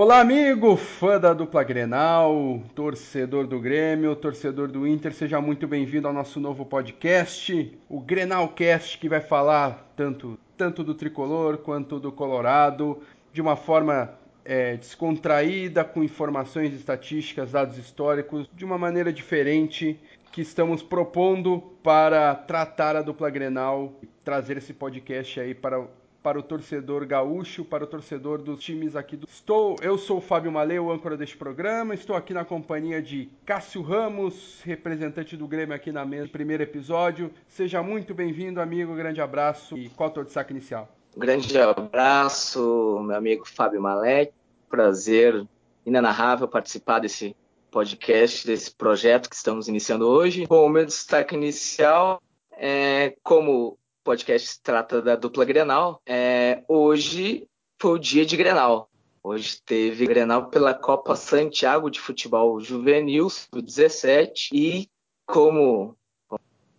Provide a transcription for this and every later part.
Olá, amigo, fã da dupla Grenal, torcedor do Grêmio, torcedor do Inter, seja muito bem-vindo ao nosso novo podcast, o Grenalcast, que vai falar tanto, tanto do tricolor quanto do Colorado, de uma forma é, descontraída, com informações estatísticas, dados históricos, de uma maneira diferente que estamos propondo para tratar a dupla Grenal, trazer esse podcast aí para para o torcedor gaúcho, para o torcedor dos times aqui do. Estou, eu sou o Fábio Maleu, âncora deste programa. Estou aqui na companhia de Cássio Ramos, representante do Grêmio aqui na mesa, primeiro episódio. Seja muito bem-vindo, amigo. Grande abraço. E qual o teu destaque inicial? Grande abraço, meu amigo Fábio Malé. Prazer inenarrável participar desse podcast, desse projeto que estamos iniciando hoje. Bom, o meu destaque inicial é como podcast trata da dupla Grenal. É, hoje foi o dia de Grenal. Hoje teve Grenal pela Copa Santiago de Futebol Juvenil, 17 e como o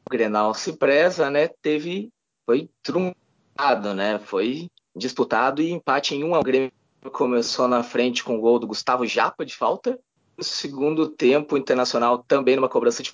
Grenal se preza, né, teve foi truncado, né? Foi disputado e empate em 1 um. O Grêmio começou na frente com o gol do Gustavo Japa de falta. No segundo tempo, o Internacional também numa cobrança de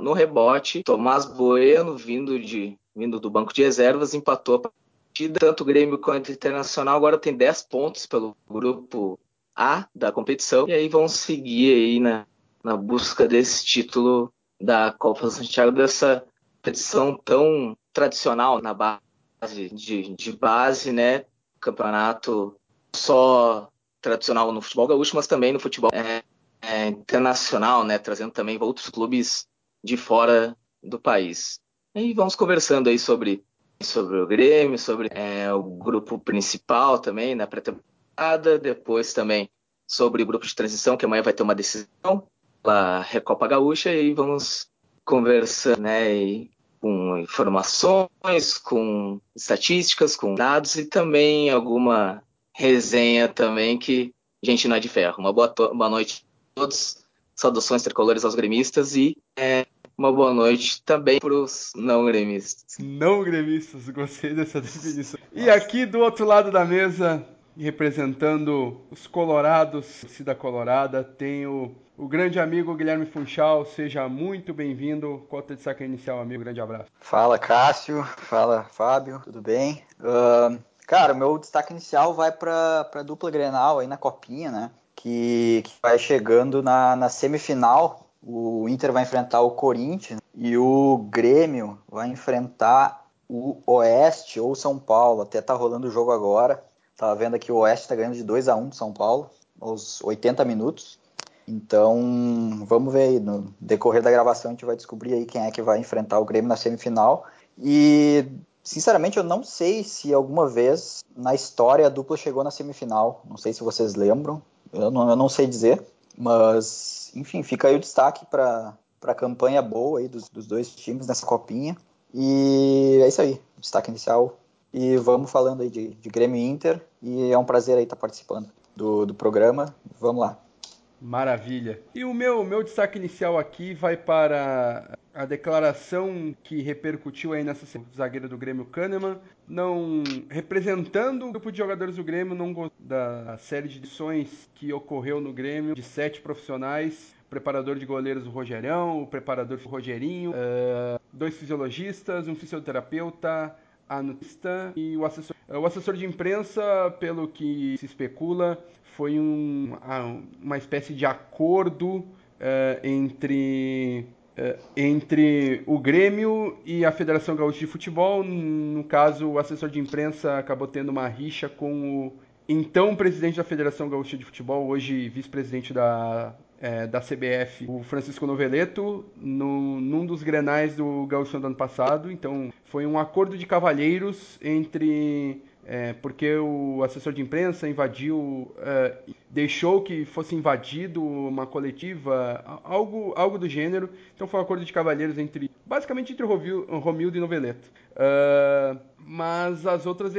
no rebote, Tomás Bueno vindo de vindo do banco de reservas, empatou a partida. Tanto o Grêmio quanto o Internacional agora tem 10 pontos pelo grupo A da competição. E aí vão seguir aí na, na busca desse título da Copa Santiago, dessa competição tão tradicional na base de, de base, né? Campeonato só tradicional no futebol gaúcho, mas também no futebol é, é, internacional, né? Trazendo também outros clubes de fora do país. E vamos conversando aí sobre, sobre o Grêmio, sobre é, o grupo principal também na pré-temporada, depois também sobre o grupo de transição, que amanhã vai ter uma decisão pela Recopa Gaúcha, e vamos conversando né, e com informações, com estatísticas, com dados e também alguma resenha também que gente não é de ferro. Uma boa, boa noite a todos, saudações tricolores aos gremistas e é, uma boa noite também para os não gremistas. Não gremistas, gostei dessa definição. E aqui do outro lado da mesa, representando os colorados, Cida Colorada, tenho o grande amigo Guilherme Funchal. Seja muito bem-vindo. Cota de saca inicial, amigo. Grande abraço. Fala, Cássio. Fala, Fábio. Tudo bem? Uh, cara, o meu destaque inicial vai para a dupla Grenal aí na Copinha, né? Que, que vai chegando na, na semifinal o Inter vai enfrentar o Corinthians e o Grêmio vai enfrentar o Oeste ou São Paulo. Até tá rolando o jogo agora. Tava vendo aqui o Oeste tá ganhando de 2 a 1 São Paulo, aos 80 minutos. Então, vamos ver aí. No decorrer da gravação, a gente vai descobrir aí quem é que vai enfrentar o Grêmio na semifinal. E, sinceramente, eu não sei se alguma vez na história a dupla chegou na semifinal. Não sei se vocês lembram. Eu não, eu não sei dizer. Mas, enfim, fica aí o destaque para a campanha boa aí dos, dos dois times nessa copinha. E é isso aí, destaque inicial. E vamos falando aí de, de Grêmio Inter. E é um prazer aí estar participando do, do programa. Vamos lá. Maravilha. E o meu, meu destaque inicial aqui vai para a declaração que repercutiu aí nessa zagueira do Grêmio Kahneman, não representando o grupo de jogadores do Grêmio não da série de edições que ocorreu no Grêmio de sete profissionais preparador de goleiros o Rogerão, o preparador o Rogerinho, uh, dois fisiologistas, um fisioterapeuta, a e o assessor. O assessor de imprensa, pelo que se especula, foi um, uma espécie de acordo uh, entre, entre o Grêmio e a Federação Gaúcha de Futebol. No caso, o assessor de imprensa acabou tendo uma rixa com o então presidente da Federação Gaúcha de Futebol, hoje vice-presidente da, é, da CBF, o Francisco Noveleto, no, num dos grenais do Gaúcho do ano passado. Então, foi um acordo de cavalheiros entre é, porque o assessor de imprensa invadiu, é, deixou que fosse invadido uma coletiva, algo, algo do gênero. Então foi um acordo de cavalheiros entre basicamente entre Romildo e Noveleto. Uh, mas as outras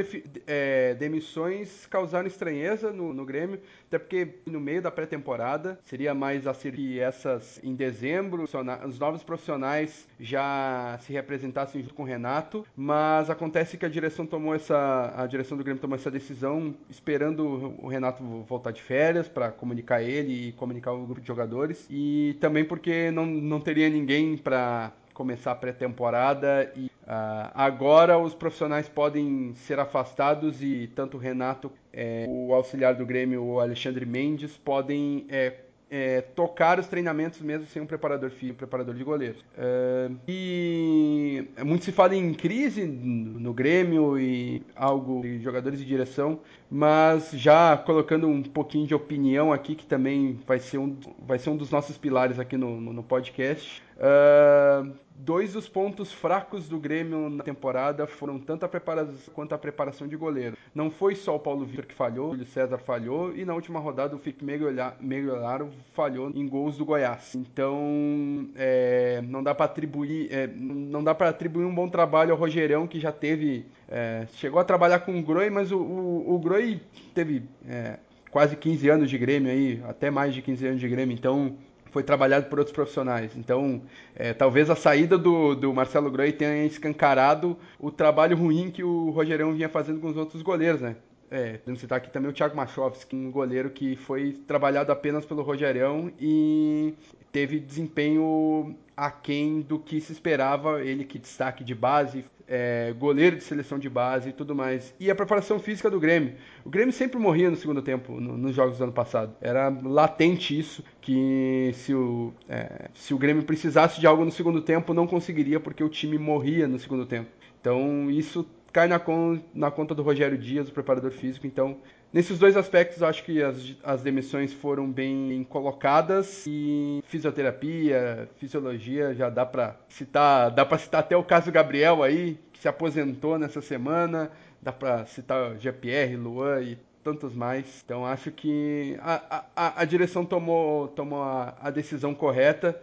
é, demissões causaram estranheza no, no, Grêmio, até porque no meio da pré-temporada seria mais a que essas em dezembro, os novos profissionais já se representassem junto com o Renato, mas acontece que a direção tomou essa, a direção do Grêmio tomou essa decisão esperando o Renato voltar de férias para comunicar ele e comunicar o grupo de jogadores e também porque não, não teria ninguém para começar a pré-temporada e uh, agora os profissionais podem ser afastados e tanto o Renato, é, o auxiliar do Grêmio, o Alexandre Mendes, podem é, é, tocar os treinamentos mesmo sem um preparador físico, um preparador de goleiros. É, e muito se fala em crise no Grêmio e algo de jogadores de direção, mas já colocando um pouquinho de opinião aqui, que também vai ser um, vai ser um dos nossos pilares aqui no, no podcast. Uh, dois dos pontos fracos do Grêmio na temporada foram tanto a preparação quanto a preparação de goleiro. Não foi só o Paulo Vitor que falhou, o Júlio César falhou e na última rodada o Felipe Meglolaro falhou em gols do Goiás. Então é, não dá para atribuir é, não dá para atribuir um bom trabalho ao Rogerão que já teve é, chegou a trabalhar com o Groi, mas o, o, o Groi teve é, quase 15 anos de Grêmio aí, até mais de 15 anos de Grêmio, então foi trabalhado por outros profissionais. Então, é, talvez a saída do, do Marcelo Groi tenha escancarado o trabalho ruim que o Rogerão vinha fazendo com os outros goleiros, né? É, podemos citar aqui também o Thiago Machovski, um goleiro que foi trabalhado apenas pelo Rogerão e teve desempenho aquém do que se esperava, ele que destaque de base, é, goleiro de seleção de base e tudo mais. E a preparação física do Grêmio. O Grêmio sempre morria no segundo tempo, no, nos jogos do ano passado. Era latente isso, que se o, é, se o Grêmio precisasse de algo no segundo tempo, não conseguiria, porque o time morria no segundo tempo. Então isso cai na, con na conta do Rogério Dias, o preparador físico. Então, nesses dois aspectos, acho que as, as demissões foram bem colocadas e fisioterapia, fisiologia, já dá para citar, dá para citar até o caso Gabriel aí, que se aposentou nessa semana, dá para citar GPR, Luan e tantos mais. Então acho que a, a, a direção tomou, tomou a, a decisão correta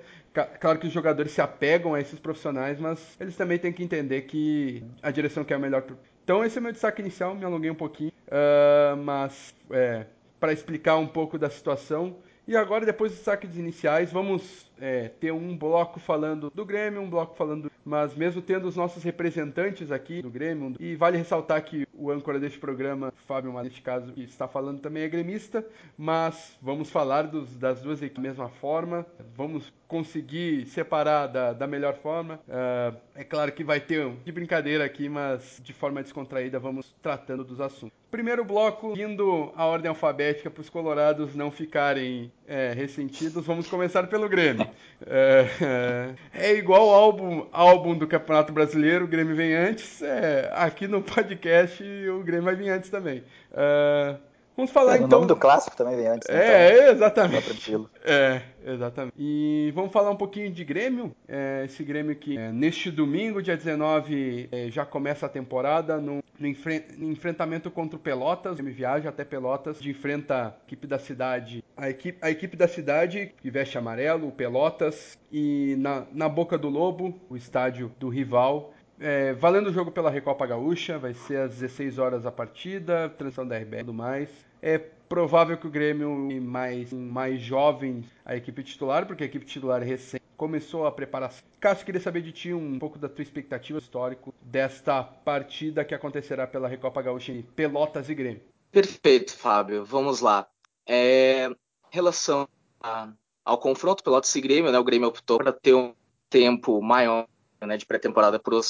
Claro que os jogadores se apegam a esses profissionais, mas eles também têm que entender que a direção quer o melhor. Então esse é o meu destaque inicial, me alonguei um pouquinho, uh, mas é, para explicar um pouco da situação. E agora, depois dos destaques iniciais, vamos é, ter um bloco falando do Grêmio, um bloco falando. Mas mesmo tendo os nossos representantes aqui do Grêmio, e vale ressaltar que o âncora deste programa, Fábio, neste caso, que está falando também é gremista, mas vamos falar dos, das duas equipes da mesma forma, vamos conseguir separar da, da melhor forma. Uh, é claro que vai ter de brincadeira aqui, mas de forma descontraída vamos tratando dos assuntos. Primeiro bloco, indo a ordem alfabética para os colorados não ficarem é, ressentidos, vamos começar pelo Grêmio. É, é, é igual ao álbum, álbum do Campeonato Brasileiro, o Grêmio vem antes. É, aqui no podcast o Grêmio vai vir antes também. É, vamos falar é, então. O nome do clássico também vem antes. Né? É, então, exatamente. É, exatamente. E vamos falar um pouquinho de Grêmio. É, esse Grêmio que é, neste domingo, dia 19, é, já começa a temporada no, no, enfre no, enfrentamento contra o Pelotas. Grêmio viaja até Pelotas, de enfrenta a equipe da cidade. A equipe, a equipe da cidade que veste amarelo, o Pelotas. E na, na Boca do Lobo, o estádio do rival. É, valendo o jogo pela Recopa Gaúcha, vai ser às 16 horas a partida, transição da RBR e tudo mais. É provável que o Grêmio mais, mais jovem a equipe titular, porque a equipe titular é recente começou a preparação. Cássio, queria saber de ti um pouco da tua expectativa histórico desta partida que acontecerá pela Recopa Gaúcha em Pelotas e Grêmio. Perfeito, Fábio. Vamos lá. É, relação a, ao confronto Pelotas e Grêmio, né, o Grêmio optou para ter um tempo maior né, de pré-temporada para o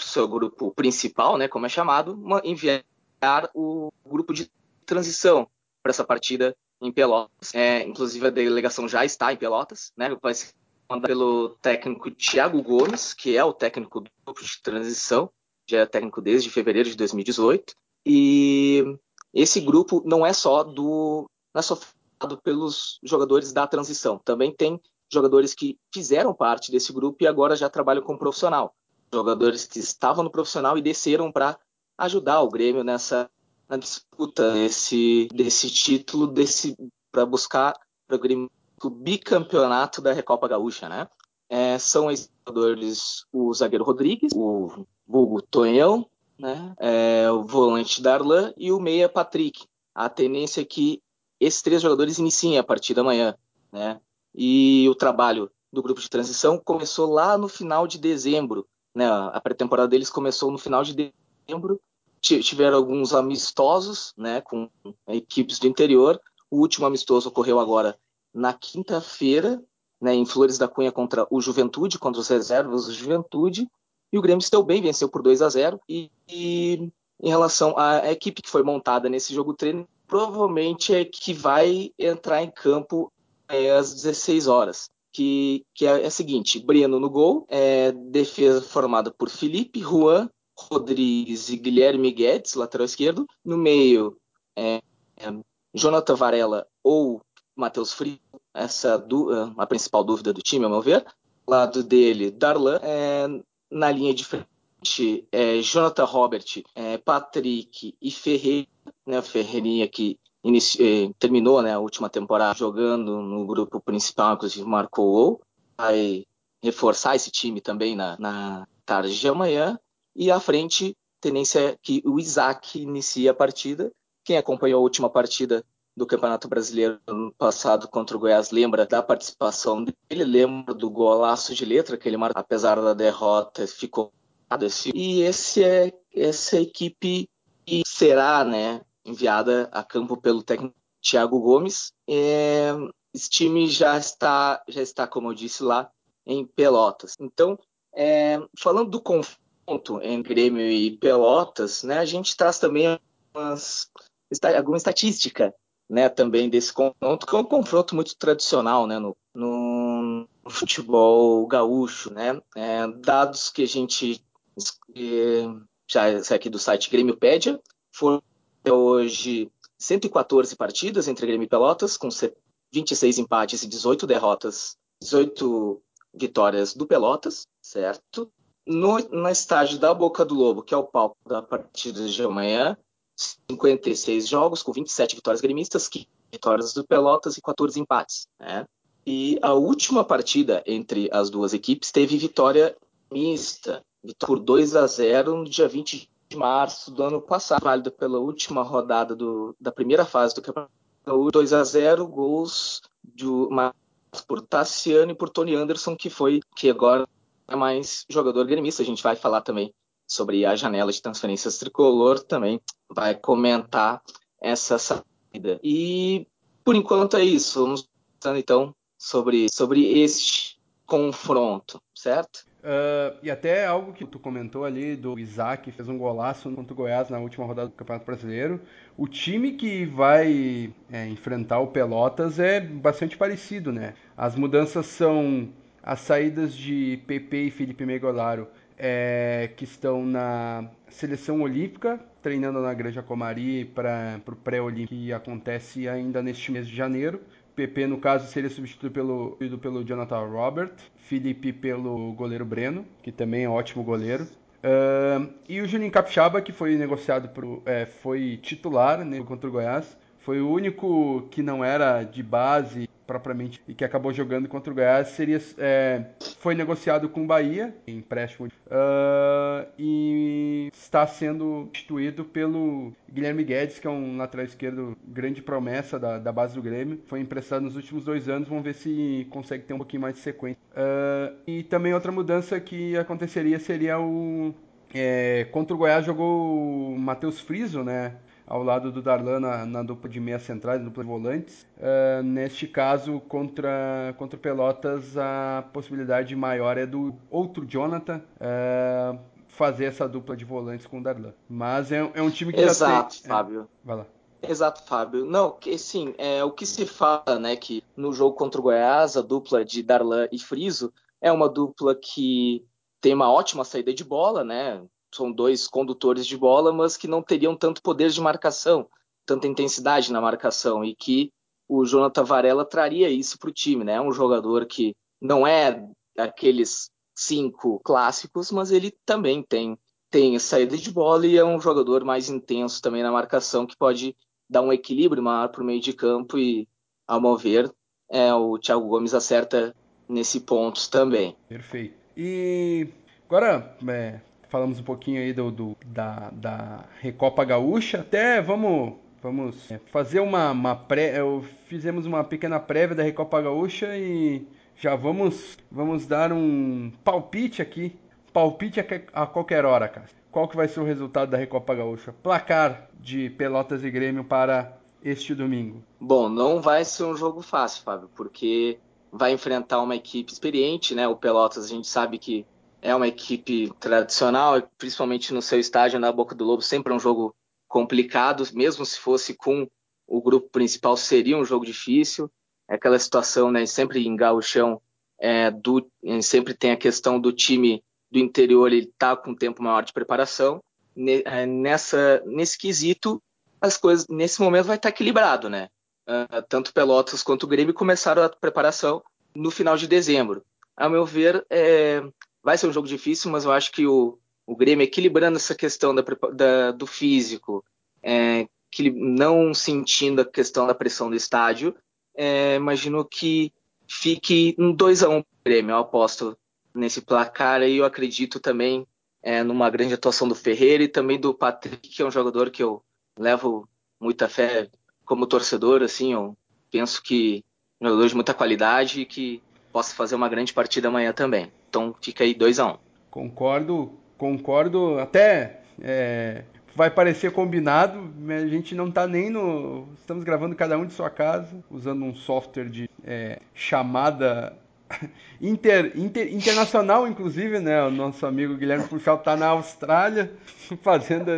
seu grupo principal, né, como é chamado, uma, enviar o grupo de transição para essa partida em Pelotas. É, inclusive a delegação já está em Pelotas, né? Vai ser pelo técnico Thiago Gomes, que é o técnico do grupo de transição, já é técnico desde fevereiro de 2018. E esse grupo não é só do não é só formado pelos jogadores da transição, também tem jogadores que fizeram parte desse grupo e agora já trabalham como profissional. Jogadores que estavam no profissional e desceram para ajudar o Grêmio nessa na disputa desse, desse título desse para buscar o bicampeonato da Recopa Gaúcha, né? é, são esses jogadores o zagueiro Rodrigues, o vulgo Tonhão, né? É, o volante Darlan e o meia Patrick. A tendência é que esses três jogadores iniciem a partir da manhã. Né? E o trabalho do grupo de transição começou lá no final de dezembro. Né? A pré-temporada deles começou no final de dezembro. Tiveram alguns amistosos né, com equipes do interior. O último amistoso ocorreu agora na quinta-feira, né, em Flores da Cunha contra o Juventude, contra os reservas do Juventude. E o Grêmio se bem, venceu por 2 a 0 e, e em relação à equipe que foi montada nesse jogo treino, provavelmente é que vai entrar em campo é, às 16 horas. Que, que é, é a seguinte: Breno no gol, é, defesa formada por Felipe, Juan, Rodrigues e Guilherme Guedes, lateral esquerdo. No meio, é, é, Jonathan Varela ou Matheus Frio, essa é a principal dúvida do time, ao meu ver. Lado dele, Darlan. É, na linha de frente, é, Jonathan Robert, é, Patrick e Ferreira, né, Ferreirinha que inici... terminou né, a última temporada jogando no grupo principal, inclusive marcou o vai reforçar esse time também na, na tarde de amanhã. E à frente, tendência é que o Isaac inicie a partida. Quem acompanhou a última partida do Campeonato Brasileiro ano passado contra o Goiás lembra da participação dele, lembra do golaço de letra que ele marcou, apesar da derrota, ficou e esse é essa equipe que será, né, enviada a campo pelo técnico Thiago Gomes. É, esse time já está, já está, como eu disse lá, em Pelotas. Então, é, falando do confronto entre Grêmio e Pelotas, né, a gente traz também umas, alguma estatística né, também desse confronto, que é um confronto muito tradicional né, no, no futebol gaúcho. Né? É, dados que a gente é, já aqui do site Grêmiopédia, foram hoje 114 partidas entre Grêmio e Pelotas, com 26 empates e 18 derrotas, 18 vitórias do Pelotas, certo? No, na estágio da Boca do Lobo, que é o palco da partida de amanhã, 56 jogos, com 27 vitórias gremistas, 15 vitórias do Pelotas e 14 empates. Né? E a última partida entre as duas equipes teve vitória mista, por 2 a 0 no dia 20 de março do ano passado, válida pela última rodada do, da primeira fase do campeonato. 2 a 0 gols de, por Tassiano e por Tony Anderson, que foi que agora é mais jogador gremista. A gente vai falar também sobre a janela de transferências tricolor, também vai comentar essa saída. E por enquanto é isso. Vamos falando então sobre, sobre este confronto, certo? Uh, e até algo que tu comentou ali do Isaac, fez um golaço contra o Goiás na última rodada do Campeonato Brasileiro. O time que vai é, enfrentar o Pelotas é bastante parecido, né? As mudanças são as saídas de PP e Felipe Megolaro, é, que estão na seleção olímpica, treinando na Granja Comari para o pré-olímpico que acontece ainda neste mês de janeiro. PP, no caso, seria substituído pelo, pelo Jonathan Robert. Felipe pelo goleiro Breno, que também é um ótimo goleiro. Uh, e o Juninho Capixaba, que foi negociado pro, é, foi titular né, contra o Goiás. Foi o único que não era de base propriamente e que acabou jogando contra o Goiás seria é, foi negociado com o Bahia em empréstimo uh, e está sendo substituído pelo Guilherme Guedes que é um lateral esquerdo grande promessa da, da base do Grêmio. Foi emprestado nos últimos dois anos vamos ver se consegue ter um pouquinho mais de sequência. Uh, e também outra mudança que aconteceria seria o é, contra o Goiás jogou o Matheus Friso né ao lado do Darlan na, na dupla de meia centrais, dupla de volantes. Uh, neste caso, contra, contra o Pelotas, a possibilidade maior é do outro Jonathan uh, fazer essa dupla de volantes com o Darlan. Mas é, é um time que Exato, já tem... É, Fábio. É, vai lá. Exato, Fábio. Não, que sim, é o que se fala, né, que no jogo contra o Goiás, a dupla de Darlan e Friso é uma dupla que tem uma ótima saída de bola, né? São dois condutores de bola, mas que não teriam tanto poder de marcação, tanta intensidade na marcação, e que o Jonathan Varela traria isso para o time, né? Um jogador que não é aqueles cinco clássicos, mas ele também tem, tem saída de bola e é um jogador mais intenso também na marcação, que pode dar um equilíbrio maior para o meio de campo e, ao meu ver, é, o Thiago Gomes acerta nesse ponto também. Perfeito. E agora é, falamos um pouquinho aí do, do da, da Recopa Gaúcha. Até vamos vamos é, fazer uma, uma pré. Eu, fizemos uma pequena prévia da Recopa Gaúcha e já vamos vamos dar um palpite aqui. Palpite a, a qualquer hora, cara. Qual que vai ser o resultado da Recopa Gaúcha? Placar de Pelotas e Grêmio para este domingo. Bom, não vai ser um jogo fácil, Fábio, porque vai enfrentar uma equipe experiente, né? O Pelotas a gente sabe que é uma equipe tradicional, principalmente no seu estádio na Boca do Lobo, sempre é um jogo complicado, mesmo se fosse com o grupo principal, seria um jogo difícil. É aquela situação, né? Sempre em gauchão, é, do, sempre tem a questão do time do interior, ele tá com um tempo maior de preparação. É, nessa, nesse quesito, as coisas, nesse momento, vai estar equilibrado, né? Uh, tanto Pelotas quanto o Grêmio começaram a preparação no final de dezembro. A meu ver, é, vai ser um jogo difícil, mas eu acho que o, o Grêmio equilibrando essa questão da, da, do físico, é, que, não sentindo a questão da pressão do estádio, é, imagino que fique um 2 a 1 um Grêmio, eu aposto nesse placar e eu acredito também é, numa grande atuação do Ferreira e também do Patrick, que é um jogador que eu levo muita fé como torcedor, assim, eu penso que é um jogador de muita qualidade e que possa fazer uma grande partida amanhã também. Então fica aí 2 a 1 um. Concordo, concordo. Até é, vai parecer combinado, a gente não está nem no. Estamos gravando cada um de sua casa, usando um software de é, chamada inter, inter, internacional, inclusive, né? O nosso amigo Guilherme Puxal está na Austrália fazendo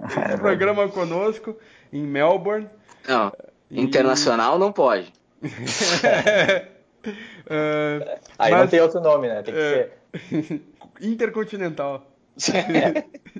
um programa conosco em Melbourne. Não, e... internacional não pode. uh, Aí mas, não tem outro nome, né? Tem que é, ser. Intercontinental.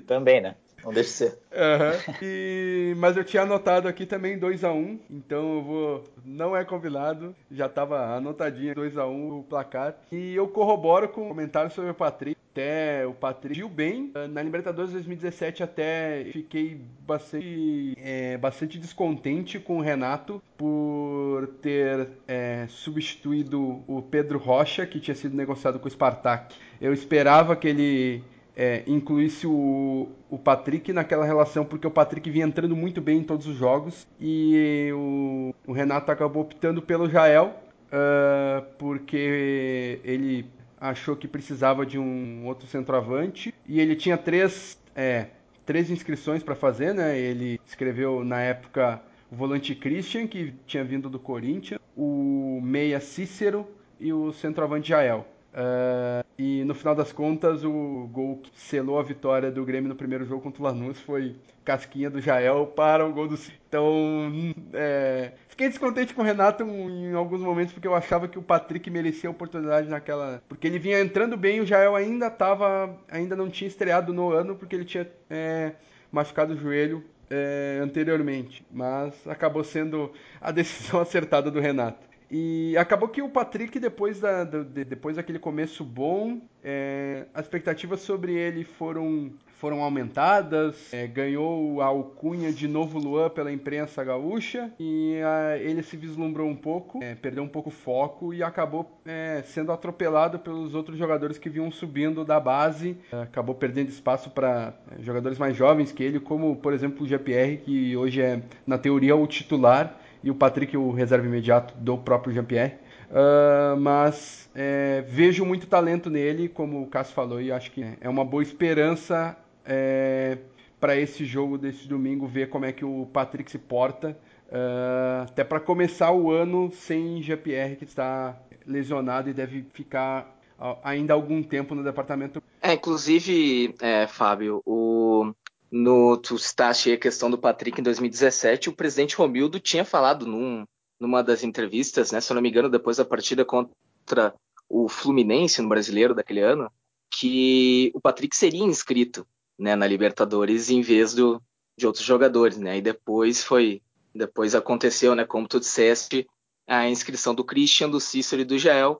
Também, né? Não deixa de ser. Uhum. E, mas eu tinha anotado aqui também 2x1, um, então eu vou. Não é combinado, já estava anotadinho 2x1 um, o placar. E eu corroboro com o comentário sobre o Patrick. Até o Patrick viu bem. Na Libertadores 2017 até fiquei bastante, é, bastante descontente com o Renato por ter é, substituído o Pedro Rocha, que tinha sido negociado com o Spartak. Eu esperava que ele é, incluísse o, o Patrick naquela relação, porque o Patrick vinha entrando muito bem em todos os jogos e o, o Renato acabou optando pelo Jael, uh, porque ele achou que precisava de um outro centroavante e ele tinha três, é, três inscrições para fazer, né? Ele escreveu na época o volante Christian, que tinha vindo do Corinthians, o meia Cícero e o centroavante Jael. Uh, e no final das contas, o gol que selou a vitória do Grêmio no primeiro jogo contra o Lanús foi casquinha do Jael para o gol do Então, é, fiquei descontente com o Renato em alguns momentos porque eu achava que o Patrick merecia a oportunidade naquela, porque ele vinha entrando bem, o Jael ainda tava, ainda não tinha estreado no ano porque ele tinha é, machucado o joelho é, anteriormente, mas acabou sendo a decisão acertada do Renato. E acabou que o Patrick, depois, da, do, de, depois daquele começo bom, é, as expectativas sobre ele foram, foram aumentadas, é, ganhou a alcunha de novo Luan pela imprensa gaúcha e a, ele se vislumbrou um pouco, é, perdeu um pouco o foco e acabou é, sendo atropelado pelos outros jogadores que vinham subindo da base, é, acabou perdendo espaço para é, jogadores mais jovens que ele, como por exemplo o GPR, que hoje é, na teoria, o titular e o Patrick, o reserva imediato do próprio Jean-Pierre. Uh, mas é, vejo muito talento nele, como o Cássio falou, e acho que é uma boa esperança é, para esse jogo desse domingo, ver como é que o Patrick se porta, uh, até para começar o ano sem Jean-Pierre, que está lesionado e deve ficar ainda algum tempo no departamento. É, inclusive, é, Fábio, o, no, tu citaste a questão do Patrick em 2017, o presidente Romildo tinha falado num, numa das entrevistas, né, se eu não me engano, depois da partida contra o Fluminense no Brasileiro daquele ano, que o Patrick seria inscrito né, na Libertadores em vez do, de outros jogadores, né? E depois foi, depois aconteceu, né, como tu disseste, a inscrição do Christian, do Cícero e do Jael,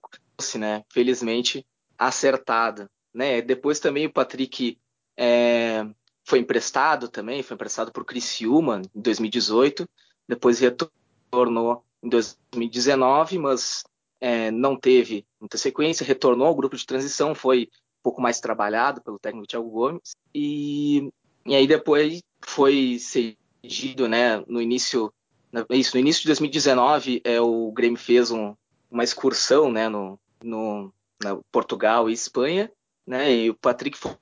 né? Felizmente acertada, né? Depois também o Patrick é, foi emprestado também, foi emprestado por Criciúma em 2018, depois retornou em 2019, mas é, não teve muita sequência, retornou ao grupo de transição, foi um pouco mais trabalhado pelo técnico Thiago Gomes, e, e aí depois foi cedido, né, no início, isso, no início de 2019, é, o Grêmio fez um, uma excursão, né, no, no na Portugal e Espanha, né, e o Patrick foi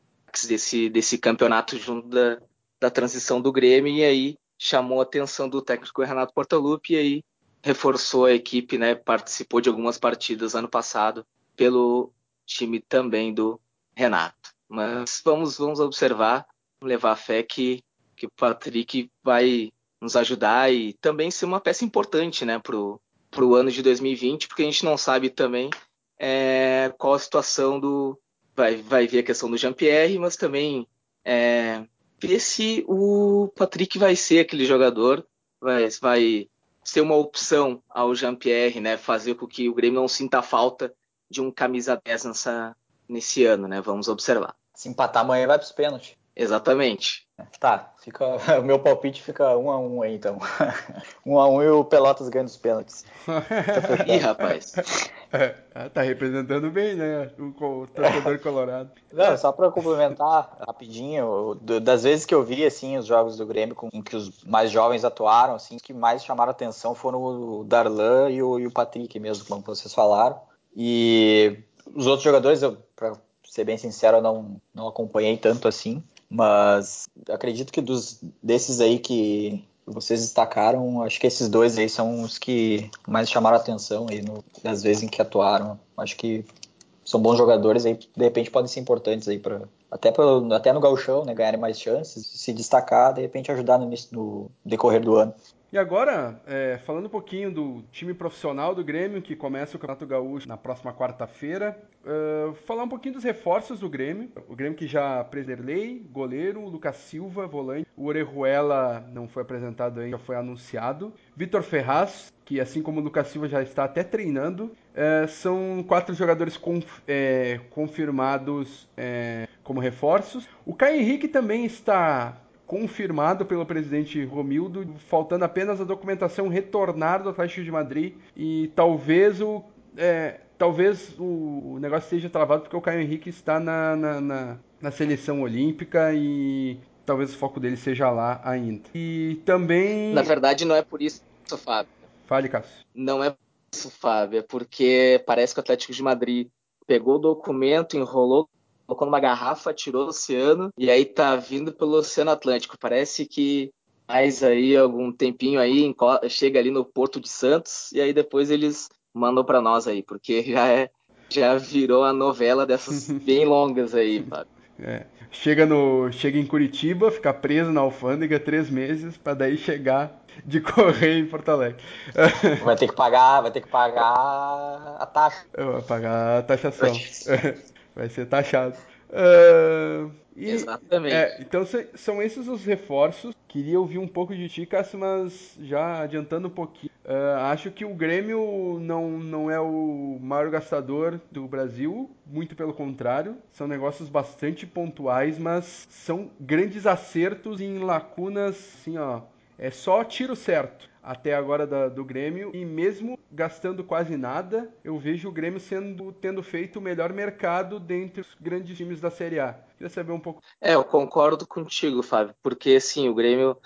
desse, desse campeonato junto da, da transição do Grêmio, e aí chamou a atenção do técnico Renato Portaluppi, e aí reforçou a equipe, né, participou de algumas partidas ano passado pelo time também do Renato. Mas vamos, vamos observar, levar fé que, que o Patrick vai nos ajudar e também ser uma peça importante né, para o ano de 2020, porque a gente não sabe também é, qual a situação do. Vai, vai ver a questão do Jean-Pierre, mas também é, ver se o Patrick vai ser aquele jogador, vai, vai ser uma opção ao Jean-Pierre, né? Fazer com que o Grêmio não sinta falta de um camisa 10 nessa, nesse ano, né? Vamos observar. Se empatar amanhã vai para os pênaltis. Exatamente. Tá, fica, o meu palpite fica um a um aí então. um a um e o Pelotas ganha os pênaltis. Ih, rapaz. É, tá representando bem, né? O, o torcedor colorado. Não, só para complementar rapidinho, das vezes que eu vi assim os jogos do Grêmio com, em que os mais jovens atuaram, assim, os que mais chamaram atenção foram o Darlan e o, e o Patrick mesmo, como vocês falaram. E os outros jogadores, eu, pra ser bem sincero, eu não, não acompanhei tanto assim. Mas acredito que dos desses aí que vocês destacaram, acho que esses dois aí são os que mais chamaram atenção aí no, das vezes em que atuaram. Acho que são bons jogadores aí, de repente podem ser importantes aí para até, até no gauchão, né, ganharem mais chances, se destacar, de repente ajudar no, no decorrer do ano. E agora, é, falando um pouquinho do time profissional do Grêmio, que começa o Campeonato Gaúcho na próxima quarta-feira, uh, falar um pouquinho dos reforços do Grêmio. O Grêmio que já Preserley, goleiro, Lucas Silva, volante, o Orejuela não foi apresentado ainda, já foi anunciado. Vitor Ferraz, que assim como o Lucas Silva já está até treinando, uh, são quatro jogadores conf é, confirmados é, como reforços. O Caio Henrique também está confirmado pelo presidente Romildo, faltando apenas a documentação retornar do Atlético de Madrid e talvez o é, talvez o, negócio esteja travado porque o Caio Henrique está na, na, na, na seleção olímpica e talvez o foco dele seja lá ainda. E também. Na verdade, não é por isso, Fábio. Fale, Cássio. Não é por isso, Fábio. É porque parece que o Atlético de Madrid pegou o documento, enrolou colocou numa garrafa, tirou do oceano e aí tá vindo pelo Oceano Atlântico. Parece que mais aí algum tempinho aí chega ali no Porto de Santos e aí depois eles mandam para nós aí, porque já é já virou a novela dessas bem longas aí, Fábio. É. Chega no chega em Curitiba, fica preso na alfândega três meses para daí chegar de correr em Porto Alegre. Vai ter que pagar, vai ter que pagar a taxa. Vai pagar a taxação. Vai ser taxado. Uh, e, Exatamente. É, então são esses os reforços. Queria ouvir um pouco de ti, Cássio, mas já adiantando um pouquinho. Uh, acho que o Grêmio não, não é o maior gastador do Brasil, muito pelo contrário. São negócios bastante pontuais, mas são grandes acertos em lacunas, assim, ó. É só tiro certo até agora da, do Grêmio e mesmo gastando quase nada, eu vejo o Grêmio sendo tendo feito o melhor mercado dentre os grandes times da Série A. Queria saber um pouco. É, eu concordo contigo, Fábio, porque assim, o Grêmio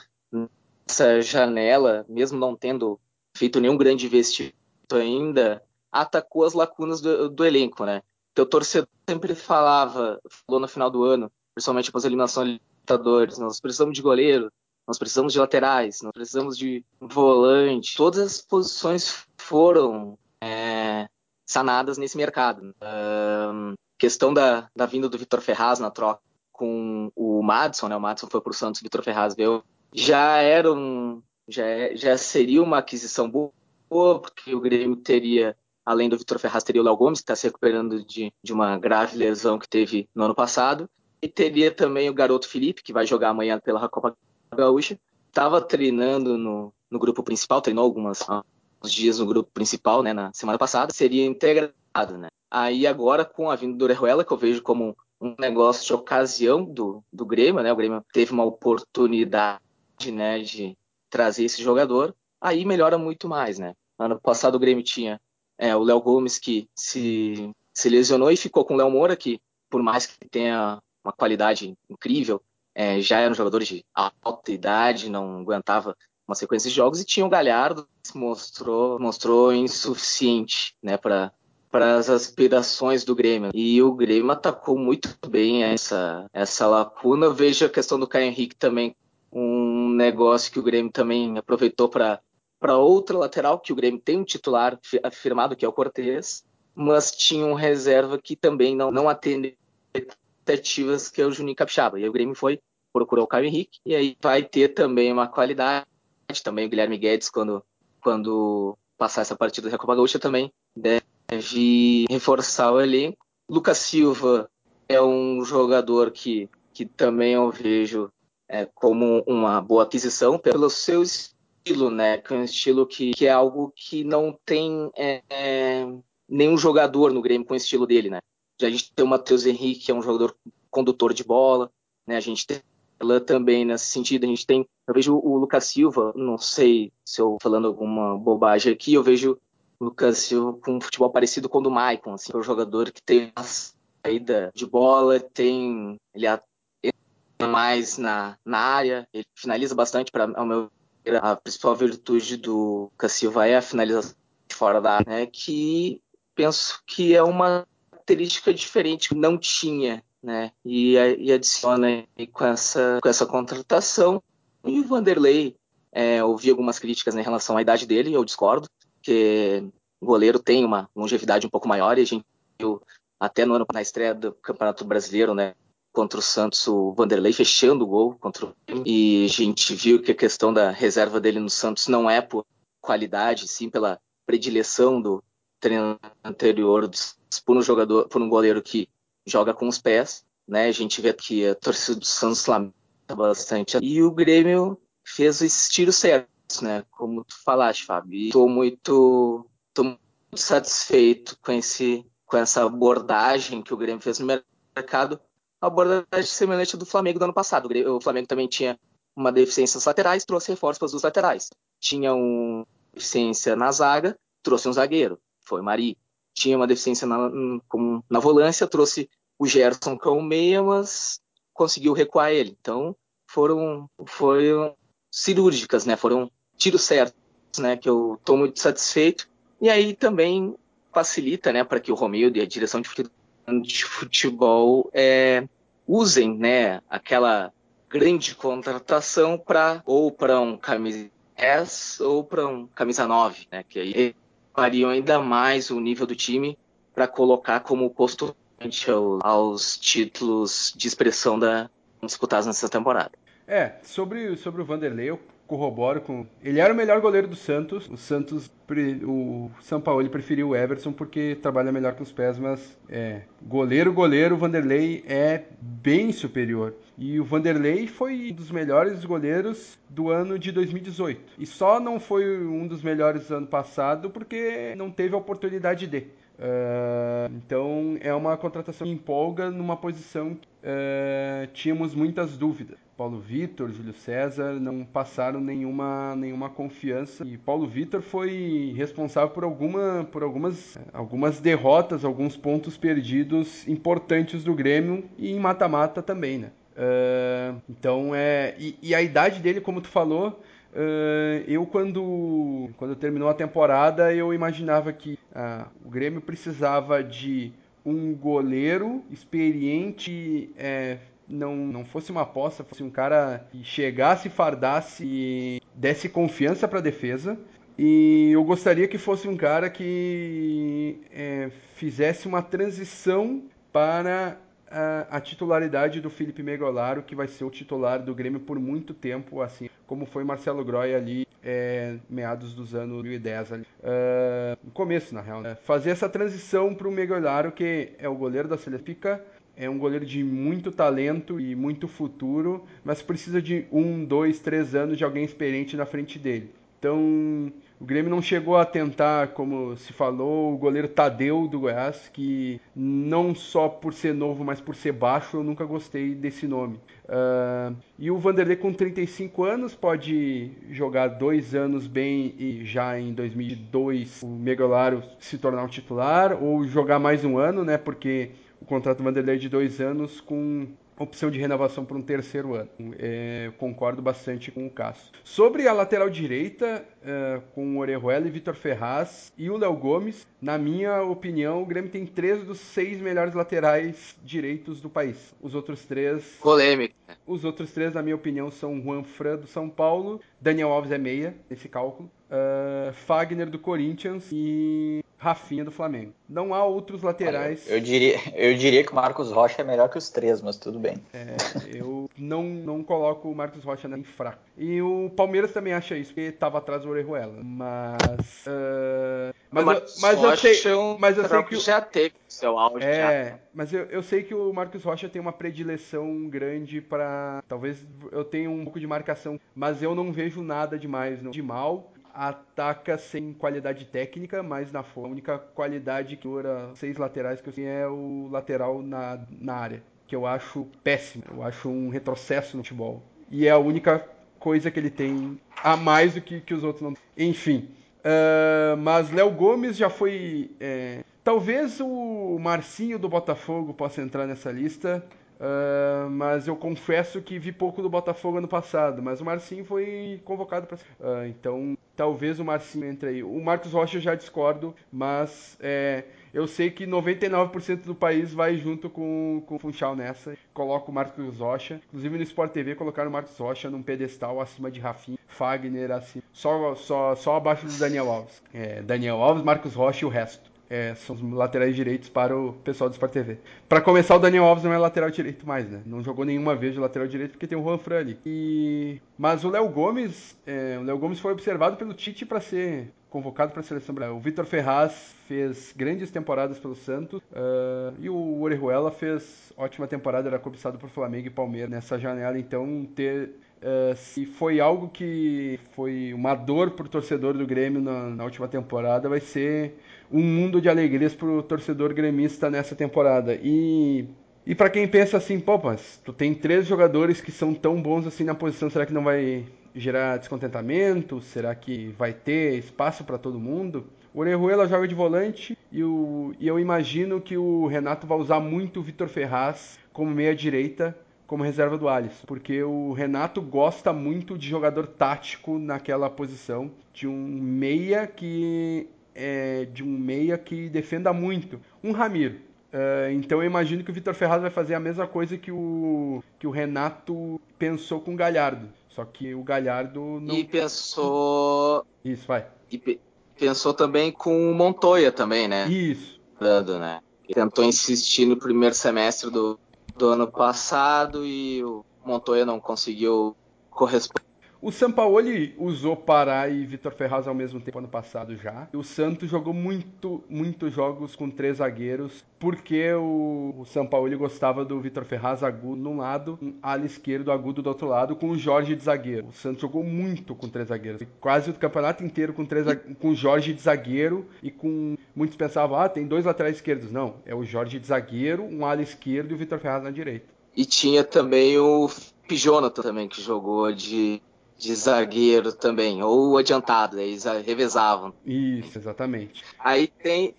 nessa janela, mesmo não tendo feito nenhum grande investimento ainda, atacou as lacunas do, do elenco, né? Teu torcedor sempre falava, falou no final do ano, principalmente após a eliminação Libertadores, nós precisamos de goleiro, nós precisamos de laterais, nós precisamos de volante. Todas as posições foram é, sanadas nesse mercado. Questão da, da vinda do Vitor Ferraz na troca com o Madison, né? O Madison foi para o Santos, o Vitor Ferraz veio. Já era um, já, é, já seria uma aquisição boa, porque o Grêmio teria, além do Vitor Ferraz, teria o Léo Gomes, que está se recuperando de, de uma grave lesão que teve no ano passado. E teria também o garoto Felipe, que vai jogar amanhã pela Copa Gaúcha. Estava treinando no, no grupo principal, treinou algumas dias no grupo principal, né, na semana passada, seria integrado, né? Aí agora com a vinda do Orejuela, que eu vejo como um negócio de ocasião do, do Grêmio, né? O Grêmio teve uma oportunidade, né, de trazer esse jogador, aí melhora muito mais, né? Ano passado o Grêmio tinha é, o Léo Gomes que se, se lesionou e ficou com o Léo Moura, que por mais que tenha uma qualidade incrível, é, já era um jogador de alta idade, não aguentava uma sequência de jogos, e tinha o Galhardo, que mostrou, mostrou insuficiente né, para para as aspirações do Grêmio. E o Grêmio atacou muito bem essa, essa lacuna. Eu vejo a questão do Caio Henrique também um negócio que o Grêmio também aproveitou para para outra lateral, que o Grêmio tem um titular afirmado, que é o Cortez, mas tinha um reserva que também não, não atende expectativas, que é o Juninho Capixaba. E aí o Grêmio foi, procurou o Caio Henrique, e aí vai ter também uma qualidade, também o Guilherme Guedes, quando, quando passar essa partida da Copa Gaúcha, também deve reforçar o elenco. Lucas Silva é um jogador que, que também eu vejo é, como uma boa aquisição pelo seu estilo, né? Que é um estilo que, que é algo que não tem é, é, nenhum jogador no Grêmio com o estilo dele, né? A gente tem o Matheus Henrique, que é um jogador condutor de bola, né? A gente tem ela também nesse sentido. A gente tem, eu vejo o Lucas Silva, não sei se eu falando alguma bobagem aqui, eu vejo o Lucas Silva com um futebol parecido com o do Maicon, assim, é um jogador que tem uma saída de bola, tem ele mais na, na área, ele finaliza bastante para ao meu a principal virtude do Silva é a finalização fora da área, né, que penso que é uma característica diferente que não tinha, né? E, e adiciona com essa, com essa contratação. E o Vanderlei, é, ouvi algumas críticas né, em relação à idade dele, eu discordo, que o goleiro tem uma longevidade um pouco maior e a gente viu até no ano na estreia do Campeonato Brasileiro, né? Contra o Santos, o Vanderlei fechando o gol contra o e a gente viu que a questão da reserva dele no Santos não é por qualidade, sim pela predileção do treino anterior por um jogador, por um goleiro que joga com os pés, né? A gente vê que a torcida do Santos lamenta bastante. E o Grêmio fez os tiros certos, né? Como tu falaste, Fábio. Estou muito, tô muito satisfeito com esse, com essa abordagem que o Grêmio fez no mercado, a abordagem semelhante do Flamengo do ano passado. O Flamengo também tinha uma deficiência nas laterais, trouxe reforços para os dois laterais. Tinha uma deficiência na zaga, trouxe um zagueiro, foi Mari tinha uma deficiência na, na volância, trouxe o Gerson com o meia, mas conseguiu recuar ele. Então foram, foram cirúrgicas, né? Foram tiros certos, né? Que eu estou muito satisfeito. E aí também facilita, né, para que o Romildo e a direção de futebol, de futebol é, usem, né, aquela grande contratação para ou para um camisa 10 ou para um camisa 9, né? Que aí variam ainda mais o nível do time para colocar como postulante aos títulos de expressão da disputados nessa temporada. É, sobre, sobre o Vanderlei, eu corroboro com. Ele era o melhor goleiro do Santos. O Santos, o São Paulo preferiu o Everson porque trabalha melhor com os pés, mas é, goleiro, goleiro, o Vanderlei é bem superior. E o Vanderlei foi um dos melhores goleiros do ano de 2018. E só não foi um dos melhores do ano passado porque não teve a oportunidade de. Uh, então é uma contratação que empolga numa posição que uh, tínhamos muitas dúvidas. Paulo Vitor, Júlio César não passaram nenhuma, nenhuma confiança e Paulo Vitor foi responsável por, alguma, por algumas, algumas derrotas, alguns pontos perdidos importantes do Grêmio e em mata-mata também, né? Uh, então é e, e, a idade dele, como tu falou, Uh, eu quando, quando terminou a temporada, eu imaginava que uh, o Grêmio precisava de um goleiro experiente, é, não, não fosse uma aposta, fosse um cara que chegasse, fardasse e desse confiança para a defesa. E eu gostaria que fosse um cara que é, fizesse uma transição para a, titularidade do Felipe Megolaro, que vai ser o titular do Grêmio por muito tempo, assim como foi Marcelo Groy ali, é, meados dos anos 2010, ali. Uh, no começo, na real. Né? Fazer essa transição para o Megolaro, que é o goleiro da seleção, é um goleiro de muito talento e muito futuro, mas precisa de um, dois, três anos de alguém experiente na frente dele. Então, O Grêmio não chegou a tentar, como se falou, o goleiro Tadeu do Goiás, que não só por ser novo, mas por ser baixo, eu nunca gostei desse nome. Uh, e o Vanderlei com 35 anos pode jogar dois anos bem e já em 2002 o Megalaro se tornar um titular, ou jogar mais um ano, né? Porque o contrato do Vanderlei é de dois anos com opção de renovação por um terceiro ano. É, concordo bastante com o Cássio. Sobre a lateral direita, é, com o Orejuela e Vitor Ferraz e o Léo Gomes, na minha opinião, o Grêmio tem três dos seis melhores laterais direitos do país. Os outros três... Polêmica. Os outros três, na minha opinião, são Juan Fran do São Paulo, Daniel Alves é meia, nesse cálculo, uh, Fagner do Corinthians e Rafinha do Flamengo. Não há outros laterais. Eu, eu, diria, eu diria que o Marcos Rocha é melhor que os três, mas tudo bem. É, eu não, não coloco o Marcos Rocha em fraco. E o Palmeiras também acha isso, porque estava atrás do Orejuela. Mas. Uh, mas, mas, eu, mas eu sei. É mas eu sei que. Já teve seu auge. É, já. mas eu, eu sei que o Marcos Rocha tem uma predileção grande para. Talvez eu tenha um pouco de marcação, mas eu não vejo nada demais, não, de mal ataca sem qualidade técnica, mas na forma. A única qualidade que dura seis laterais que eu tenho é o lateral na, na área, que eu acho péssimo. Eu acho um retrocesso no futebol. E é a única coisa que ele tem a mais do que, que os outros não Enfim. Uh, mas Léo Gomes já foi. É... Talvez o Marcinho do Botafogo possa entrar nessa lista. Uh, mas eu confesso que vi pouco do Botafogo ano passado. Mas o Marcinho foi convocado para. Uh, então talvez o Marcinho entre aí. O Marcos Rocha eu já discordo, mas é, eu sei que 99% do país vai junto com, com o Funchal nessa. Coloca o Marcos Rocha. Inclusive no Sport TV colocaram o Marcos Rocha num pedestal acima de Rafinha, Fagner, assim, só, só, só abaixo do Daniel Alves. É, Daniel Alves, Marcos Rocha e o resto. É, são os laterais direitos para o pessoal do Sport TV. Para começar, o Daniel Alves não é lateral direito mais, né? Não jogou nenhuma vez de lateral direito porque tem o Juan Fran ali. E... Mas o Léo Gomes, é, o Léo Gomes foi observado pelo Tite para ser convocado para a seleção brasileira. O Vitor Ferraz fez grandes temporadas pelo Santos uh, e o Orejuela fez ótima temporada, era cobiçado por Flamengo e Palmeiras nessa janela. Então, ter Uh, se foi algo que foi uma dor para o torcedor do Grêmio na, na, última temporada, vai ser um mundo de alegrias para o torcedor gremista nessa temporada. E, e para quem pensa assim, pô, mas tu tem três jogadores que são tão bons assim na posição, será que não vai gerar descontentamento? Será que vai ter espaço para todo mundo? O Orejuela joga de volante e, o, e eu imagino que o Renato vai usar muito o Vitor Ferraz como meia direita como reserva do Alisson, porque o Renato gosta muito de jogador tático naquela posição, de um meia que é, de um meia que defenda muito, um Ramiro. Uh, então eu imagino que o Vitor Ferraz vai fazer a mesma coisa que o que o Renato pensou com o Galhardo, só que o Galhardo não e pensou isso vai e pe... pensou também com o Montoya também, né? Isso. Dando, né? Tentou insistir no primeiro semestre do do ano passado e o Montoya não conseguiu corresponder. O Sampaoli usou Pará e Vitor Ferraz ao mesmo tempo ano passado já. O Santos jogou muito, muitos jogos com três zagueiros, porque o, o Sampaoli gostava do Vitor Ferraz agudo num lado, um ala esquerdo agudo do outro lado, com o Jorge de zagueiro. O Santos jogou muito com três zagueiros. Quase o campeonato inteiro com três com o Jorge de zagueiro e com muitos pensavam, ah, tem dois laterais esquerdos. Não, é o Jorge de zagueiro, um ala esquerdo e o Vitor Ferraz na direita. E tinha também o Jonathan também que jogou de de zagueiro também, ou adiantado, eles revezavam. Isso, exatamente. Aí tem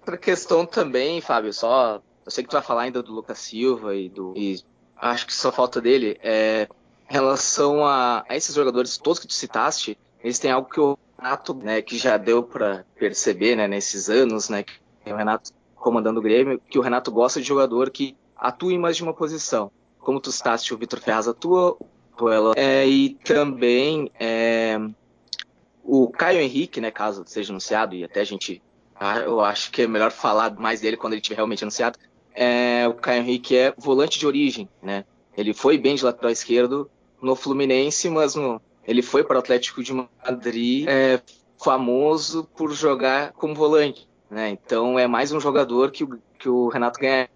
outra questão também, Fábio, só. Eu sei que tu vai falar ainda do Lucas Silva e do. E acho que só falta dele. É, em relação a, a, esses jogadores todos que tu citaste, eles têm algo que o Renato, né, que já deu para perceber, né, nesses anos, né, que o Renato comandando o Grêmio, que o Renato gosta de jogador que atua em mais de uma posição. Como tu citaste, o Vitor Ferraz atua, ela. É, e também é, o Caio Henrique, né, caso seja anunciado, e até a gente. Ah, eu acho que é melhor falar mais dele quando ele estiver realmente anunciado. É, o Caio Henrique é volante de origem, né? Ele foi bem de lateral esquerdo no Fluminense, mas no, ele foi para o Atlético de Madrid, é, famoso por jogar como volante, né? Então é mais um jogador que o, que o Renato ganha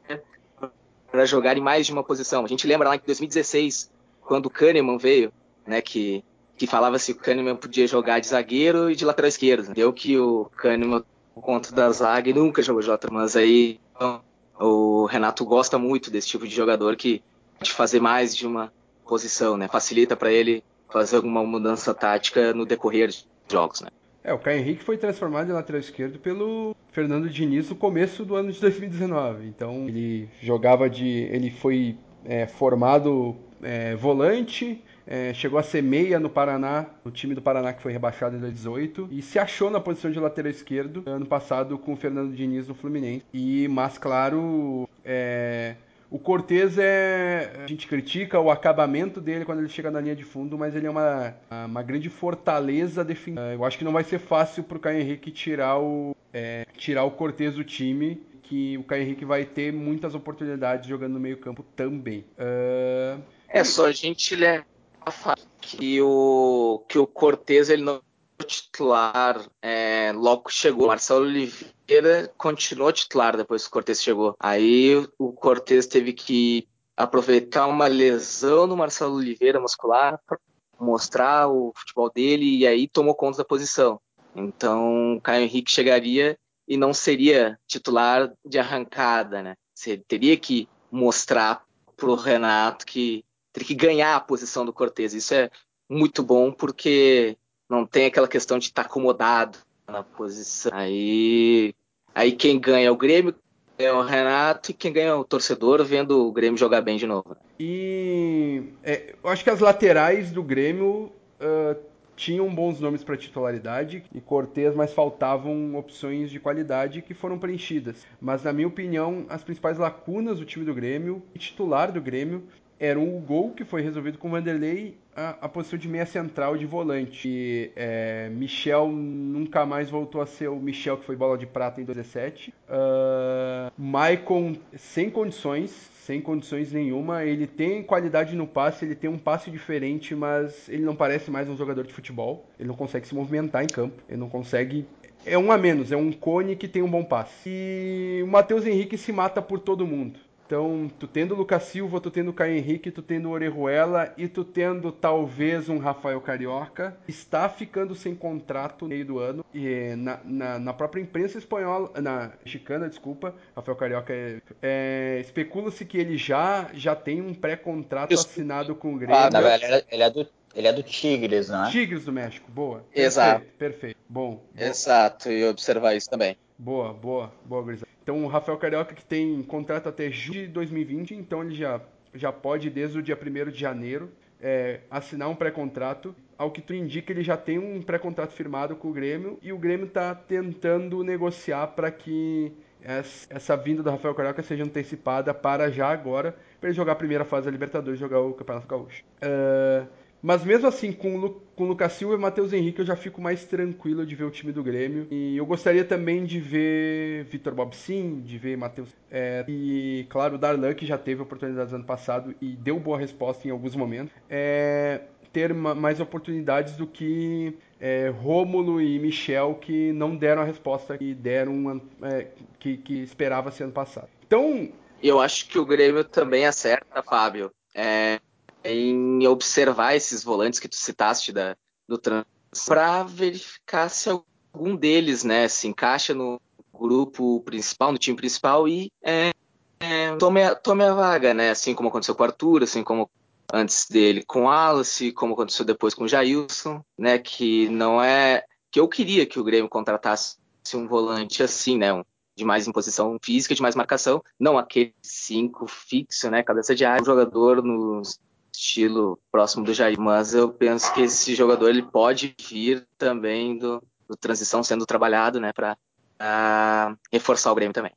para jogar em mais de uma posição. A gente lembra lá em 2016 quando o Kahneman veio, né, que que falava-se que o Kahneman podia jogar de zagueiro e de lateral esquerdo. Deu que o Kahneman, por conta da zaga, nunca jogou lateral, mas aí então, o Renato gosta muito desse tipo de jogador que pode fazer mais de uma posição, né? Facilita para ele fazer alguma mudança tática no decorrer de jogos, né? É, o Caio Henrique foi transformado em lateral esquerdo pelo Fernando Diniz no começo do ano de 2019. Então ele jogava de. ele foi é, formado é, volante, é, chegou a ser meia no Paraná, no time do Paraná que foi rebaixado em 2018, e se achou na posição de lateral esquerdo ano passado com o Fernando Diniz no Fluminense. E, mas claro, é, o Cortez é. A gente critica o acabamento dele quando ele chega na linha de fundo, mas ele é uma, uma grande fortaleza defensiva. Eu acho que não vai ser fácil pro Caio Henrique tirar o, é, tirar o Cortez do time, que o Caio Henrique vai ter muitas oportunidades jogando no meio-campo também. Uh... É só a gente lembrar que o, que o Cortez ele não titular é, logo chegou. Marcelo Oliveira continuou titular depois que o Cortez chegou. Aí o Cortez teve que aproveitar uma lesão no Marcelo Oliveira muscular para mostrar o futebol dele e aí tomou conta da posição. Então o Caio Henrique chegaria e não seria titular de arrancada, né? Você teria que mostrar pro Renato que teria que ganhar a posição do Cortez. Isso é muito bom porque não tem aquela questão de estar tá acomodado na posição. Aí, aí quem ganha é o Grêmio, é o Renato e quem ganha é o torcedor vendo o Grêmio jogar bem de novo. E é, eu acho que as laterais do Grêmio uh, tinham bons nomes para titularidade e Cortez, mas faltavam opções de qualidade que foram preenchidas. Mas na minha opinião, as principais lacunas do time do Grêmio, e titular do Grêmio, eram o gol que foi resolvido com o Vanderlei a, a posição de meia central de volante. E, é, Michel nunca mais voltou a ser o Michel que foi bola de prata em 2017. Uh, Maicon sem condições, sem condições nenhuma. Ele tem qualidade no passe, ele tem um passe diferente, mas ele não parece mais um jogador de futebol. Ele não consegue se movimentar em campo, ele não consegue é um a menos, é um cone que tem um bom passe. E o Matheus Henrique se mata por todo mundo. Então, tu tendo o Lucas Silva, tu tendo o Caio Henrique, tu tendo o Orejuela e tu tendo talvez um Rafael Carioca, está ficando sem contrato no meio do ano. E na, na, na própria imprensa espanhola, na mexicana, desculpa, Rafael Carioca, é, é, especula-se que ele já, já tem um pré-contrato assinado com o Grêmio. Ah, na verdade, ele é do ele é do Tigres, não é? Tigres do México, boa. Exato. Perfeito, perfeito. Bom. Exato, e observar isso também. Boa, boa, boa, Grisel. Então o Rafael Carioca que tem contrato até junho de 2020, então ele já, já pode, desde o dia 1 de janeiro, é, assinar um pré-contrato. Ao que tu indica, ele já tem um pré-contrato firmado com o Grêmio e o Grêmio está tentando negociar para que essa, essa, vinda do Rafael Carioca seja antecipada para já agora, para ele jogar a primeira fase da Libertadores, jogar o Campeonato Gaúcho. Uh, mas mesmo assim, com, Lu, com Lucas Silva e Matheus Henrique, eu já fico mais tranquilo de ver o time do Grêmio. E eu gostaria também de ver Vitor Bobsin, de ver Matheus. É, e, claro, o Darlan, que já teve oportunidades ano passado e deu boa resposta em alguns momentos. É, ter mais oportunidades do que é, Rômulo e Michel, que não deram a resposta que deram é, que, que esperava-se ano passado. Então. Eu acho que o Grêmio também acerta, Fábio. É, em observar esses volantes que tu citaste da, do trans para verificar se algum deles né, se encaixa no grupo principal, no time principal e é, é, tome, a, tome a vaga, né? Assim como aconteceu com o Arthur, assim como antes dele com o Wallace, como aconteceu depois com o Jailson, né? Que não é. que eu queria que o Grêmio contratasse um volante assim, né? Um, de mais imposição física, de mais marcação, não aquele cinco fixo, né? Cabeça de área, um jogador nos estilo próximo do Jair, mas eu penso que esse jogador ele pode vir também do, do transição sendo trabalhado, né, para reforçar o Grêmio também.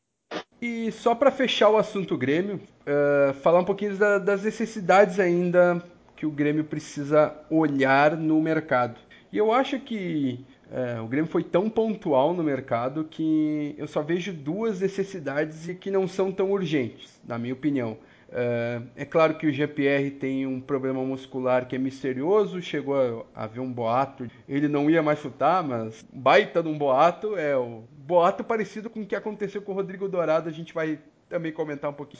E só para fechar o assunto Grêmio, uh, falar um pouquinho da, das necessidades ainda que o Grêmio precisa olhar no mercado. E eu acho que uh, o Grêmio foi tão pontual no mercado que eu só vejo duas necessidades e que não são tão urgentes, na minha opinião. Uh, é claro que o GPR tem um problema muscular que é misterioso, chegou a haver um boato, ele não ia mais chutar, mas baita de um boato, é o boato parecido com o que aconteceu com o Rodrigo Dourado, a gente vai também comentar um pouquinho.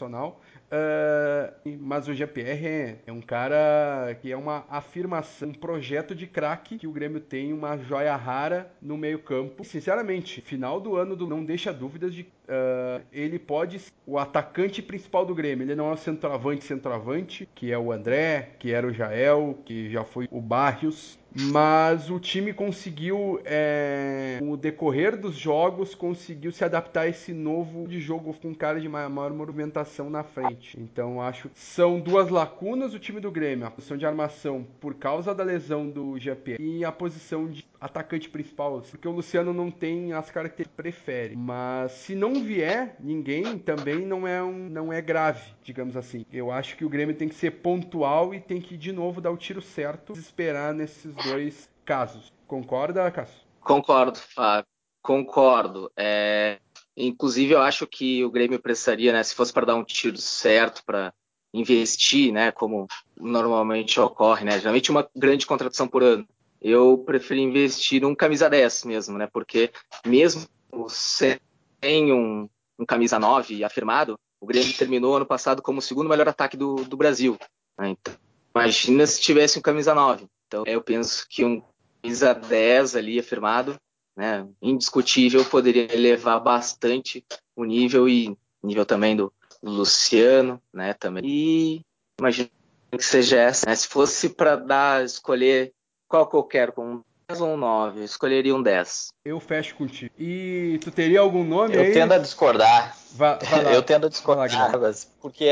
Uh, mas o GPR é, é, um cara que é uma afirmação, um projeto de craque que o Grêmio tem uma joia rara no meio-campo. Sinceramente, final do ano do, não deixa dúvidas de uh, ele pode ser o atacante principal do Grêmio. Ele não é o centroavante, centroavante, que é o André, que era o Jael, que já foi o Barrios mas o time conseguiu, é, o decorrer dos jogos, conseguiu se adaptar a esse novo de jogo com cara de maior movimentação na frente. Então acho que são duas lacunas do time do Grêmio: a posição de armação por causa da lesão do GP e a posição de atacante principal, porque o Luciano não tem as características que prefere. Mas se não vier ninguém, também não é, um, não é grave, digamos assim. Eu acho que o Grêmio tem que ser pontual e tem que de novo dar o tiro certo, esperar nesses dois casos. Concorda, Cássio? Concordo, Fábio. Concordo. É... Inclusive, eu acho que o Grêmio precisaria, né, se fosse para dar um tiro certo, para investir, né, como normalmente ocorre, né, geralmente uma grande contratação por ano. Eu prefiro investir num camisa 10 mesmo, né, porque mesmo sem um, um camisa 9 afirmado, o Grêmio terminou ano passado como o segundo melhor ataque do, do Brasil. Né? Então, imagina se tivesse um camisa 9. Então, eu penso que um camisa 10 ali afirmado, né, indiscutível, poderia elevar bastante o nível e nível também do, do Luciano, né, também. E imagino que seja essa. Né? Se fosse para dar, escolher qual que eu quero, com um 10 ou um 9, eu escolheria um 10. Eu fecho contigo. E tu teria algum nome eu aí? Eu tendo a discordar. Vai, vai eu tendo a discordar, mas porque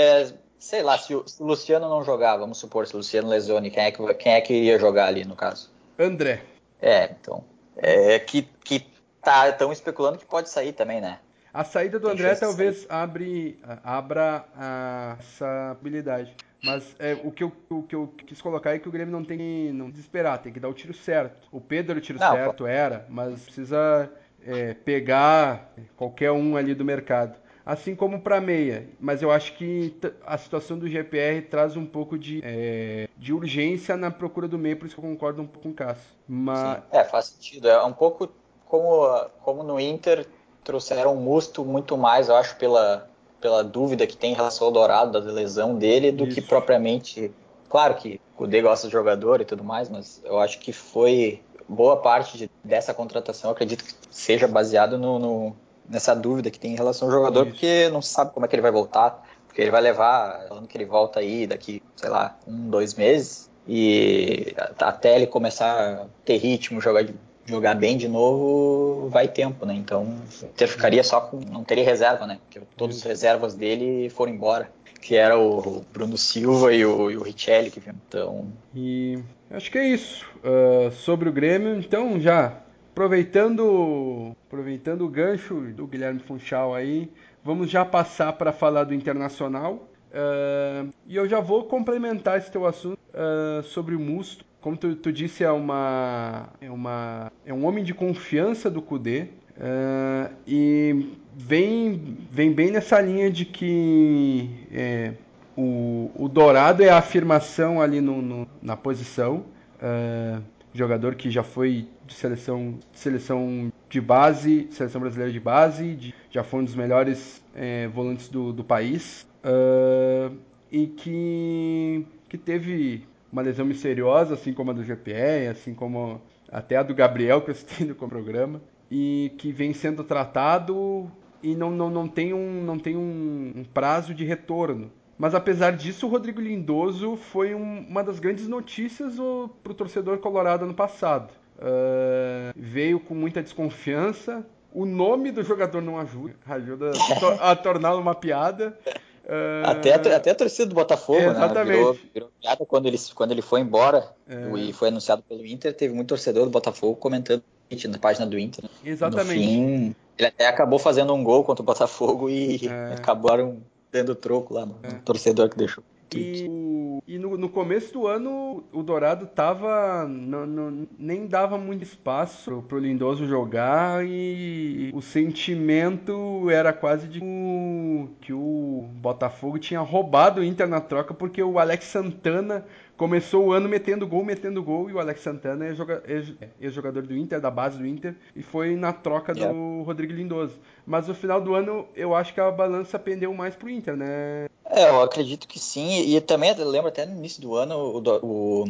sei lá, se o, se o, Luciano não jogar, vamos supor, se o Luciano lesione, quem é que, quem é que iria jogar ali no caso? André. É, então. É que, que tá tão especulando que pode sair também, né? A saída do Tem André talvez abre, abra a, essa habilidade. Mas é, o, que eu, o que eu quis colocar é que o Grêmio não tem que não desesperar, tem que dar o tiro certo. O Pedro o tiro não, certo era, mas precisa é, pegar qualquer um ali do mercado assim como para meia. Mas eu acho que a situação do GPR traz um pouco de, é, de urgência na procura do meia, por isso que eu concordo um pouco com o Cássio. Mas... Sim, é, faz sentido. É um pouco como, como no Inter trouxeram o Musto muito mais, eu acho, pela, pela dúvida que tem em relação ao Dourado, da lesão dele, do isso. que propriamente. Claro que o D gosta de jogador e tudo mais, mas eu acho que foi boa parte de, dessa contratação, acredito que seja baseado no, no nessa dúvida que tem em relação ao jogador, Isso. porque não sabe como é que ele vai voltar, porque ele vai levar, falando que ele volta aí daqui, sei lá, um, dois meses, e até ele começar a ter ritmo, jogar, jogar bem de novo, vai tempo, né? Então, ele ficaria só com, não teria reserva, né? Porque todas as reservas dele foram embora, que era o Bruno Silva e o, e o Richelli que viu. Então, e acho que é isso. Uh, sobre o Grêmio, então já Aproveitando, aproveitando o gancho do Guilherme Funchal aí, vamos já passar para falar do Internacional. Uh, e eu já vou complementar esse teu assunto uh, sobre o Musto. Como tu, tu, disse, é, uma, é, uma, é um homem de confiança do Kudê. Uh, e vem, vem bem nessa linha de que é, o, o Dourado é a afirmação ali no, no na posição. Uh, jogador que já foi de seleção, seleção de base, seleção brasileira de base, de, já foi um dos melhores é, volantes do, do país uh, e que, que teve uma lesão misteriosa, assim como a do GPE, assim como até a do Gabriel que eu citei no programa, e que vem sendo tratado e não, não, não tem, um, não tem um, um prazo de retorno. Mas apesar disso, o Rodrigo Lindoso foi um, uma das grandes notícias para o torcedor colorado ano passado. Uh, veio com muita desconfiança. O nome do jogador não ajuda, ajuda a, torná-lo uma piada. Uh, até, a, até a torcida do Botafogo, né? né? Virou, virou piada quando ele, quando ele foi embora é. e foi anunciado pelo Inter. Teve muito torcedor do Botafogo comentando na página do Inter. Né? Exatamente. No fim, ele até acabou fazendo um gol contra o Botafogo e é. acabaram dando troco lá no, é. no torcedor que deixou. E, e no, no, começo do ano o Dourado tava. Não, não, nem dava muito espaço pro, pro Lindoso jogar e o sentimento era quase de que o Botafogo tinha roubado o Inter na troca porque o Alex Santana começou o ano metendo gol, metendo gol, e o Alex Santana é ex-jogador do Inter, da base do Inter, e foi na troca yeah. do Rodrigo Lindoso. Mas no final do ano, eu acho que a balança pendeu mais pro Inter, né? É, eu acredito que sim, e também lembro até no início do ano, o, o,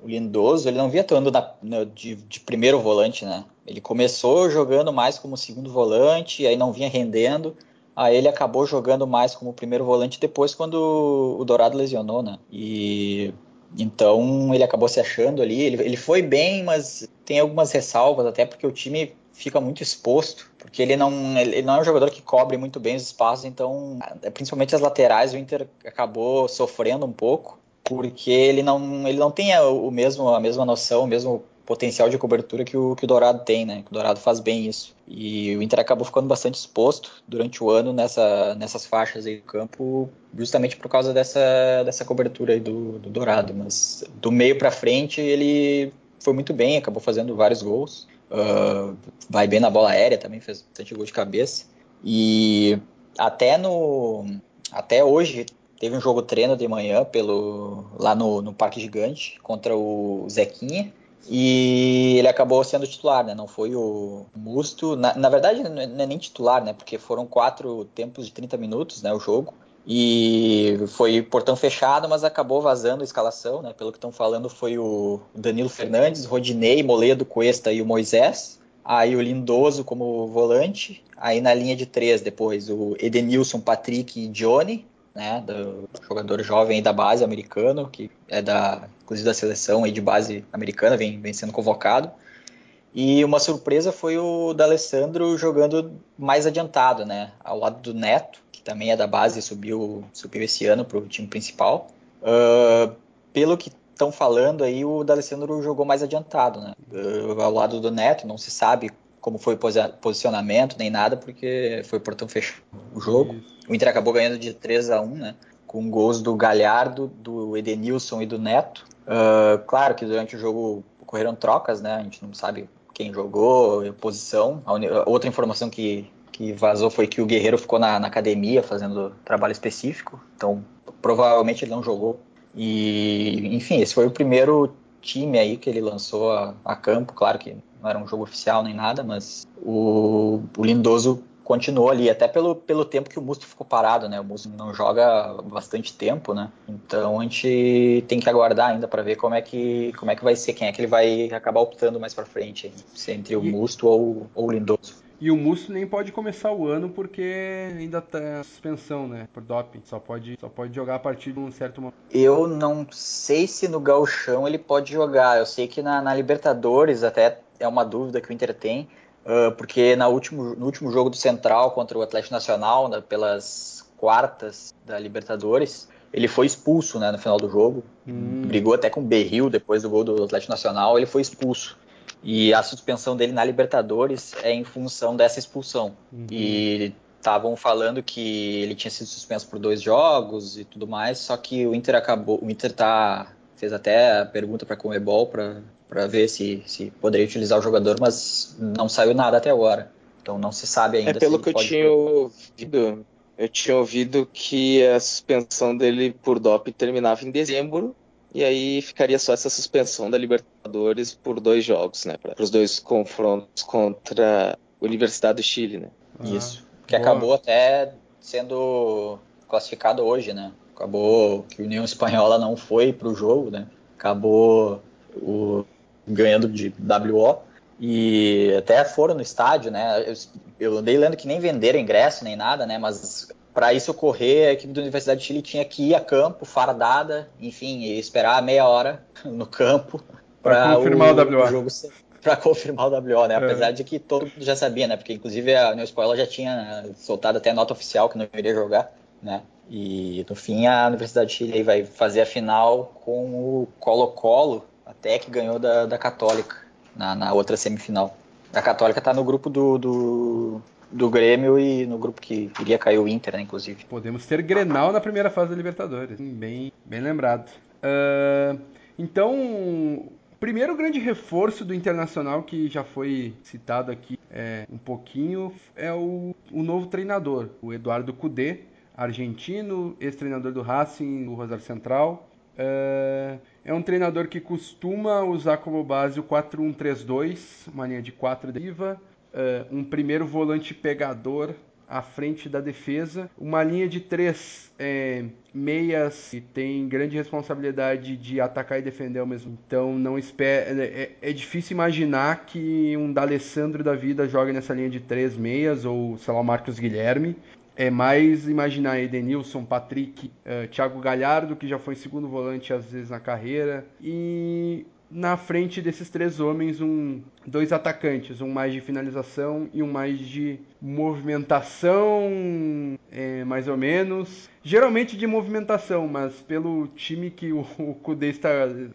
o Lindoso, ele não via atuando na, na, de, de primeiro volante, né? Ele começou jogando mais como segundo volante, aí não vinha rendendo, Aí ele acabou jogando mais como primeiro volante depois quando o Dourado lesionou, né? E então ele acabou se achando ali. Ele, ele foi bem, mas tem algumas ressalvas, até porque o time fica muito exposto, porque ele não, ele não é um jogador que cobre muito bem os espaços, então, principalmente as laterais, o Inter acabou sofrendo um pouco, porque ele não, ele não tem o mesmo, a mesma noção, o mesmo potencial de cobertura que o, que o Dourado tem, né? O Dourado faz bem isso. E o Inter acabou ficando bastante exposto durante o ano nessa, nessas faixas aí do campo, justamente por causa dessa, dessa cobertura aí do, do Dourado. Mas do meio para frente ele foi muito bem, acabou fazendo vários gols. Uh, vai bem na bola aérea também, fez bastante gol de cabeça. E até no até hoje teve um jogo treino de manhã pelo lá no, no Parque Gigante contra o Zequinha e ele acabou sendo titular, né? Não foi o Musto. Na, na verdade, não é nem titular, né? Porque foram quatro tempos de 30 minutos, né? O jogo. E foi portão fechado, mas acabou vazando a escalação, né? Pelo que estão falando, foi o Danilo Fernandes, Rodinei, Moledo, Cuesta e o Moisés. Aí o Lindoso como volante. Aí na linha de três, depois o Edenilson, Patrick e Johnny né, do jogador jovem da base americano, que é da, inclusive da seleção aí de base americana, vem, vem sendo convocado. E uma surpresa foi o D'Alessandro jogando mais adiantado, né, ao lado do Neto, que também é da base e subiu, subiu esse ano para o time principal. Uh, pelo que estão falando aí, o D'Alessandro jogou mais adiantado, né, uh, ao lado do Neto, não se sabe como foi posicionamento nem nada, porque foi portão fechado o jogo. O Inter acabou ganhando de 3 a 1 né? Com gols do Galhardo, do Edenilson e do Neto. Uh, claro que durante o jogo ocorreram trocas, né? A gente não sabe quem jogou, posição. A outra informação que, que vazou foi que o Guerreiro ficou na, na academia fazendo trabalho específico, então provavelmente ele não jogou. E, enfim, esse foi o primeiro time aí que ele lançou a, a campo. Claro que não era um jogo oficial nem nada, mas o, o Lindoso continuou ali, até pelo, pelo tempo que o Musto ficou parado, né? O Musto não joga bastante tempo, né? Então a gente tem que aguardar ainda para ver como é que como é que vai ser, quem é que ele vai acabar optando mais para frente, se é entre o Musto ou, ou o Lindoso. E o Musto nem pode começar o ano porque ainda tá suspensão, né? Por doping. Só pode, só pode jogar a partir de um certo momento. Eu não sei se no Gauchão ele pode jogar. Eu sei que na, na Libertadores até é uma dúvida que o Inter tem, uh, porque na último, no último jogo do Central contra o Atlético Nacional, né, pelas quartas da Libertadores, ele foi expulso né, no final do jogo. Hum. Brigou até com o Berril depois do gol do Atlético Nacional, ele foi expulso. E a suspensão dele na Libertadores é em função dessa expulsão. Uhum. E estavam falando que ele tinha sido suspenso por dois jogos e tudo mais, só que o Inter acabou, o Inter tá fez até a pergunta para a Comebol para para ver se, se poderia utilizar o jogador, mas não saiu nada até agora. Então não se sabe ainda. É pelo que eu tinha ouvido, eu tinha ouvido que a suspensão dele por DOP terminava em dezembro e aí ficaria só essa suspensão da Libertadores por dois jogos, né? Para os dois confrontos contra a Universidade do Chile, né? Ah, Isso. Que boa. acabou até sendo classificado hoje, né? Acabou que a União Espanhola não foi para o jogo, né? Acabou o ganhando de WO. E até foram no estádio, né? Eu, eu andei lendo que nem venderam ingresso nem nada, né? Mas para isso ocorrer, a equipe da Universidade de Chile tinha que ir a campo, fardada, enfim, e esperar meia hora no campo para confirmar o, o, WO. jogo para confirmar o WO, né? É. Apesar de que todo mundo já sabia, né? Porque inclusive a New Spoiler já tinha soltado até nota oficial que não iria jogar, né? E no fim a Universidade de Chile vai fazer a final com o Colo-Colo até que ganhou da, da Católica na, na outra semifinal. A Católica está no grupo do, do, do, Grêmio e no grupo que iria cair o Inter, né, inclusive. Podemos ter Grenal na primeira fase da Libertadores. Bem, bem lembrado. Uh, então, primeiro grande reforço do Internacional que já foi citado aqui é, um pouquinho é o, o novo treinador, o Eduardo Cudê, argentino, ex-treinador do Racing, do Rosário Central. Uh, é um treinador que costuma usar como base o 4-1-3-2, uma linha de 4 deriva, uh, um primeiro volante pegador à frente da defesa, uma linha de três é, meias que tem grande responsabilidade de atacar e defender ao mesmo. Então não espera, é, é, é difícil imaginar que um D'Alessandro da vida jogue nessa linha de três meias ou sei lá o Marcos Guilherme. É mais imaginar Edenilson, Patrick, uh, Thiago Galhardo, que já foi segundo volante às vezes na carreira, e na frente desses três homens um dois atacantes, um mais de finalização e um mais de movimentação, é, mais ou menos. Geralmente de movimentação, mas pelo time que o, Kudê está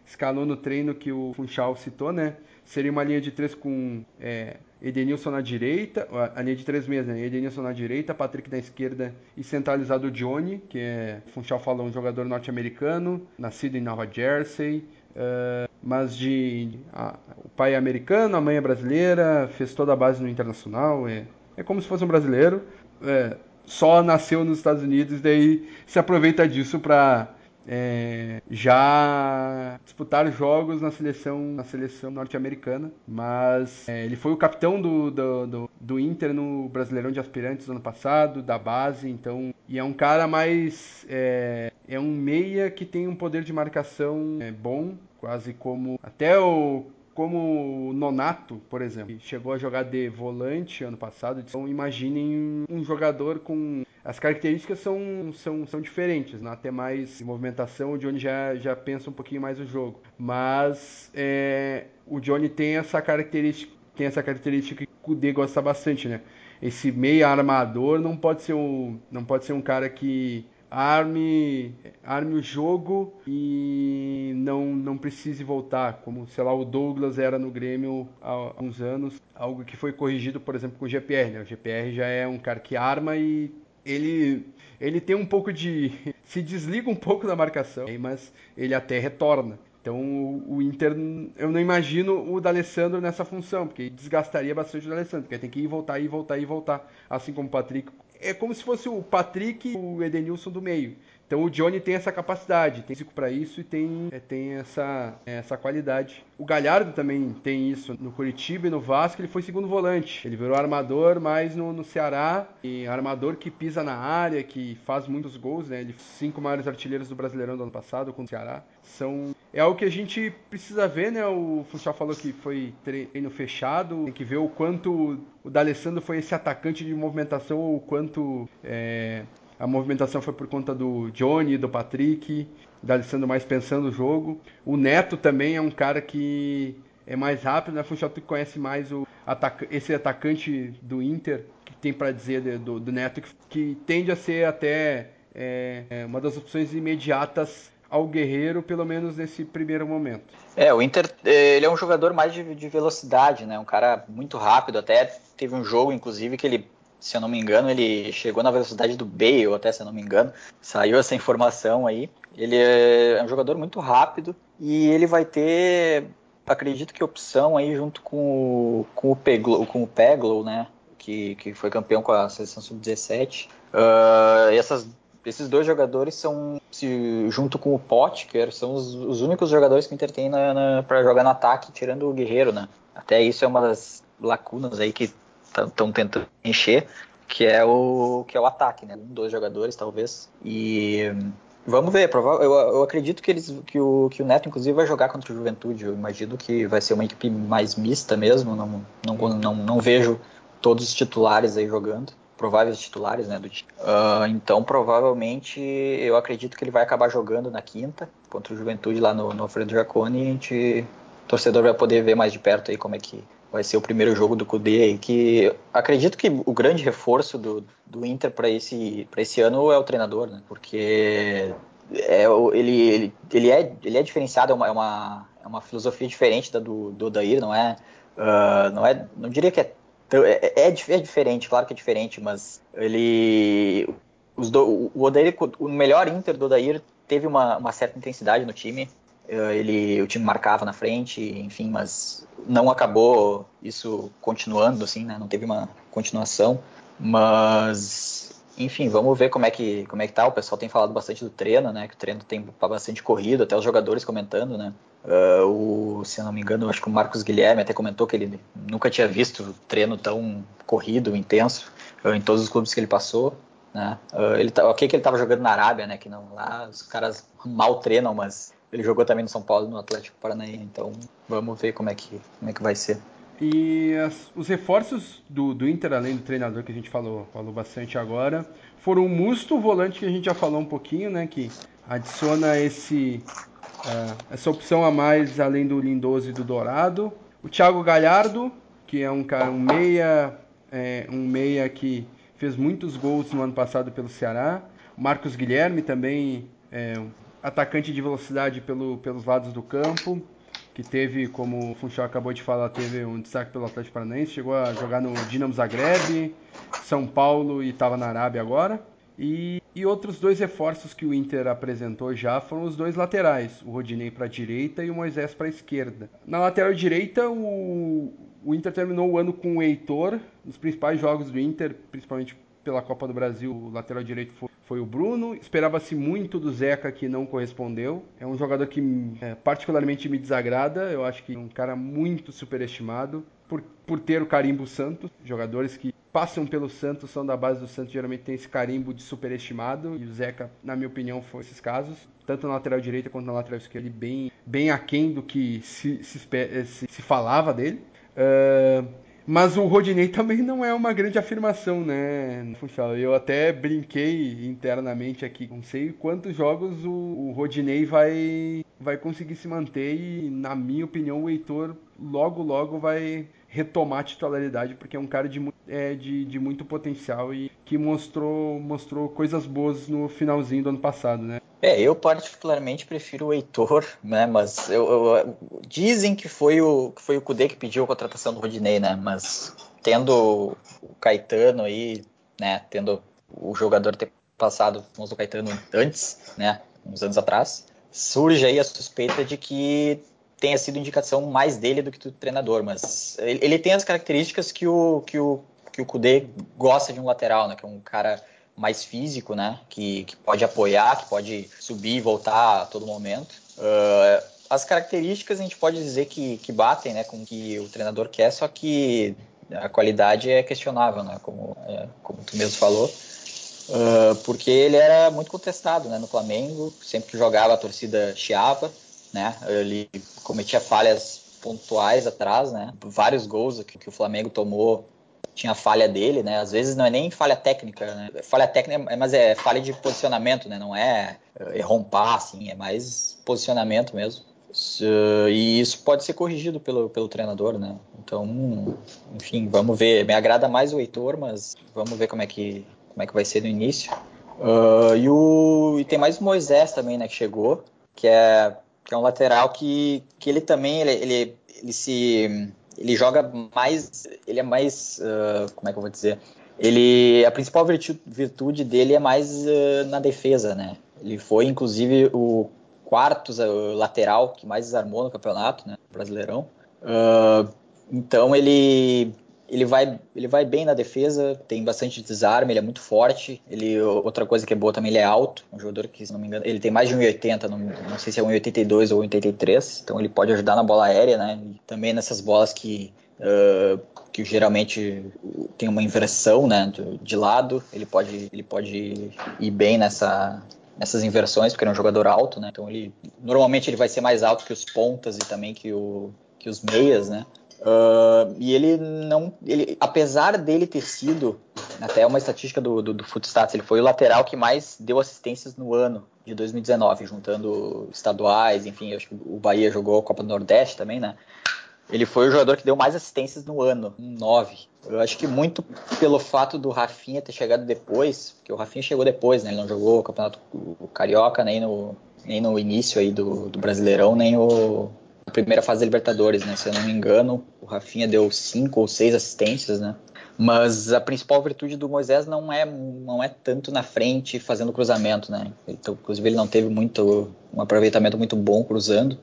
escalou no treino que o Funchal citou, né? Seria uma linha de três com é, Edenilson na direita, a linha de três mesmo, né? Edenilson na direita, Patrick na esquerda e centralizado o Johnny, que é, Funchal falou, um jogador norte-americano, nascido em Nova Jersey, Uh, mas de a, o pai é americano, a mãe é brasileira, fez toda a base no internacional, é, é como se fosse um brasileiro, é, só nasceu nos Estados Unidos, daí se aproveita disso para é, já disputar jogos na seleção na seleção norte-americana, mas é, ele foi o capitão do, do, do, do, Inter no Brasileirão de Aspirantes ano passado, da base, então e é um cara mais é, é um meia que tem um poder de marcação é, bom, quase como até o como o Nonato, por exemplo, chegou a jogar de volante ano passado. Então imaginem um jogador com as características são, são, são diferentes, né? até mais movimentação, o Johnny já, já pensa um pouquinho mais o jogo. Mas é, o Johnny tem essa característica, tem essa característica que o Kudê gosta bastante, né? Esse meio armador não pode ser um, não pode ser um cara que arme, arme o jogo e não, não precise voltar, como, sei lá, o Douglas era no Grêmio há uns anos, algo que foi corrigido, por exemplo, com o GPR, né? O GPR já é um cara que arma e ele ele tem um pouco de se desliga um pouco da marcação, mas ele até retorna. Então o, Inter, eu não imagino o D'Alessandro nessa função, porque desgastaria bastante o D'Alessandro, porque tem que ir voltar e voltar e voltar, assim como o Patrick é como se fosse o Patrick e o Edenilson do meio. Então o Johnny tem essa capacidade, tem físico para isso e tem, é, tem essa, essa qualidade. O Galhardo também tem isso no Curitiba e no Vasco, ele foi segundo volante. Ele virou armador, mas no, no Ceará, e armador que pisa na área, que faz muitos gols, né? Ele cinco maiores artilheiros do Brasileirão do ano passado com o Ceará. São é algo que a gente precisa ver, né? O Funchal falou que foi treino fechado, tem que ver o quanto o D'Alessandro foi esse atacante de movimentação, o quanto é, a movimentação foi por conta do Johnny, do Patrick, da Alessandro mais pensando o jogo. O Neto também é um cara que é mais rápido, né? Funchal tu conhece mais o ataca esse atacante do Inter, que tem para dizer de, do, do, Neto, que, que, tende a ser até é, é uma das opções imediatas ao Guerreiro, pelo menos nesse primeiro momento. É, o Inter, ele é um jogador mais de, de velocidade, né? Um cara muito rápido, até teve um jogo, inclusive, que ele se eu não me engano, ele chegou na velocidade do Bale, até se eu não me engano. Saiu essa informação aí. Ele é um jogador muito rápido e ele vai ter, acredito que opção aí junto com com o, Peglo, com o Peglo, né? Que, que foi campeão com a seleção sub-17. Uh, essas esses dois jogadores são, se, junto com o Potker, são os, os, únicos jogadores que o Inter tem para jogar no ataque, tirando o Guerreiro, né? Até isso é uma das lacunas aí que estão tentando encher, que é o que é o ataque, né? Um, dois jogadores talvez. E vamos ver, eu, eu acredito que eles que o, que o Neto inclusive vai jogar contra o Juventude. Eu imagino que vai ser uma equipe mais mista mesmo, não não, não, não vejo todos os titulares aí jogando prováveis titulares né, do time. Uh, então, provavelmente, eu acredito que ele vai acabar jogando na quinta contra o Juventude lá no, no Alfredo Jaconi e a gente, o torcedor vai poder ver mais de perto aí como é que vai ser o primeiro jogo do Cudê aí, que acredito que o grande reforço do, do Inter para esse, esse ano é o treinador, né? Porque é, ele, ele, ele, é, ele é diferenciado, é uma, é uma, é uma filosofia diferente da do, do Odair, não é, uh, não é, não diria que é, é, é, é, diferente, claro que é diferente, mas ele, os do, o Odair, o melhor Inter do Odair teve uma, uma certa intensidade no time, ele, o time marcava na frente, enfim, mas não acabou isso continuando, assim, né? Não teve uma continuação, mas enfim, vamos ver como é que como é que tá. O pessoal tem falado bastante do treino, né? Que o treino tem bastante corrido, até os jogadores comentando, né? Uh, o, se eu não me engano, acho que o Marcos Guilherme até comentou que ele nunca tinha visto treino tão corrido, intenso, uh, em todos os clubes que ele passou. Né? Uh, ele tá, ok que ele estava jogando na Arábia, né? Que não lá os caras mal treinam, mas ele jogou também no São Paulo, no Atlético Paranaense. Então vamos ver como é que como é que vai ser. E as, os reforços do, do Inter, além do treinador que a gente falou, falou bastante agora, foram o Musto, o volante que a gente já falou um pouquinho, né? Que adiciona esse, uh, essa opção a mais além do Lindoso e do Dourado. O Thiago Galhardo, que é um cara, um meia, é, um meia que fez muitos gols no ano passado pelo Ceará. Marcos Guilherme também é atacante de velocidade pelo, pelos lados do campo que teve, como o Funchal acabou de falar, teve um destaque pelo Atlético Paranaense, chegou a jogar no Dinamo Zagreb, São Paulo e estava na Arábia agora. E, e, outros dois reforços que o Inter apresentou já foram os dois laterais, o Rodinei para a direita e o Moisés para a esquerda. Na lateral direita, o, o Inter terminou o ano com o Heitor, nos principais jogos do Inter, principalmente pela Copa do Brasil, o lateral direito foi, foi o Bruno. Esperava-se muito do Zeca, que não correspondeu. É um jogador que é, particularmente me desagrada. Eu acho que é um cara muito superestimado por, por ter o carimbo Santos. Jogadores que passam pelo Santos, são da base do Santos, geralmente tem esse carimbo de superestimado. E o Zeca, na minha opinião, foi esses casos. Tanto na lateral direita quanto na lateral esquerda, bem, bem aquém do que se, se, se, se falava dele. Uh, mas o Rodinei também não é uma grande afirmação, né? Eu até brinquei internamente aqui, não sei quantos jogos o, o Rodinei vai, vai conseguir se manter e, na minha opinião, o Heitor logo, logo vai retomar a titularidade, porque é um cara de, é, de, de muito potencial e que mostrou, mostrou coisas boas no finalzinho do ano passado, né? É, eu particularmente prefiro o Heitor, né? Mas eu, eu, dizem que foi o que foi o Cudê que pediu a contratação do Rodinei, né? Mas tendo o Caetano aí, né? Tendo o jogador ter passado o Caetano antes, né? Uns anos atrás, surge aí a suspeita de que tenha sido indicação mais dele do que do treinador, mas ele, ele tem as características que o que o que o Cudê gosta de um lateral, né? Que é um cara mais físico, né? Que, que pode apoiar, que pode subir e voltar a todo momento. Uh, as características a gente pode dizer que, que batem né, com o que o treinador quer, só que a qualidade é questionável, né? Como, é, como tu mesmo falou. Uh, porque ele era muito contestado né, no Flamengo, sempre que jogava a torcida chiava, né? Ele cometia falhas pontuais atrás, né? Vários gols que, que o Flamengo tomou tinha falha dele, né? Às vezes não é nem falha técnica, né? Falha técnica, mas é falha de posicionamento, né? Não é errar um passe, é mais posicionamento mesmo. E isso pode ser corrigido pelo, pelo treinador, né? Então, enfim, vamos ver. Me agrada mais o Heitor, mas vamos ver como é que, como é que vai ser no início. Uh, e, o, e tem mais o Moisés também, né? Que chegou, que é, que é um lateral que, que ele também ele, ele, ele se ele joga mais, ele é mais, uh, como é que eu vou dizer? Ele, a principal virtude, dele é mais uh, na defesa, né? Ele foi, inclusive, o quarto lateral que mais desarmou no campeonato, né? Brasileirão. então ele ele vai, ele vai bem na defesa, tem bastante desarme, ele é muito forte. Ele, outra coisa que é boa também, ele é alto. Um jogador que, se não me engano, ele tem mais de 1,80, não, não sei se é 1,82 ou 1,83. Então ele pode ajudar na bola aérea, né? E também nessas bolas que, uh, que geralmente tem uma inversão, né? De, lado, ele pode, ele pode ir bem nessa, nessas inversões, porque ele é um jogador alto, né? Então ele normalmente ele vai ser mais alto que os pontas e também que, o, que os meias, né? Uh, e ele não. Ele, apesar dele ter sido, até uma estatística do, do, do Footstats, ele foi o lateral que mais deu assistências no ano de 2019, juntando estaduais, enfim, acho que o Bahia jogou a Copa do Nordeste também, né? Ele foi o jogador que deu mais assistências no ano, nove. Eu acho que muito pelo fato do Rafinha ter chegado depois, porque o Rafinha chegou depois, né? Ele não jogou o Campeonato Carioca nem no, nem no início aí do, do Brasileirão, nem o, primeira fase da Libertadores, né? Se eu não me engano, o Rafinha deu cinco ou seis assistências, né? Mas a principal virtude do Moisés não é, não é tanto na frente fazendo cruzamento, né? Então, inclusive ele não teve muito um aproveitamento muito bom cruzando.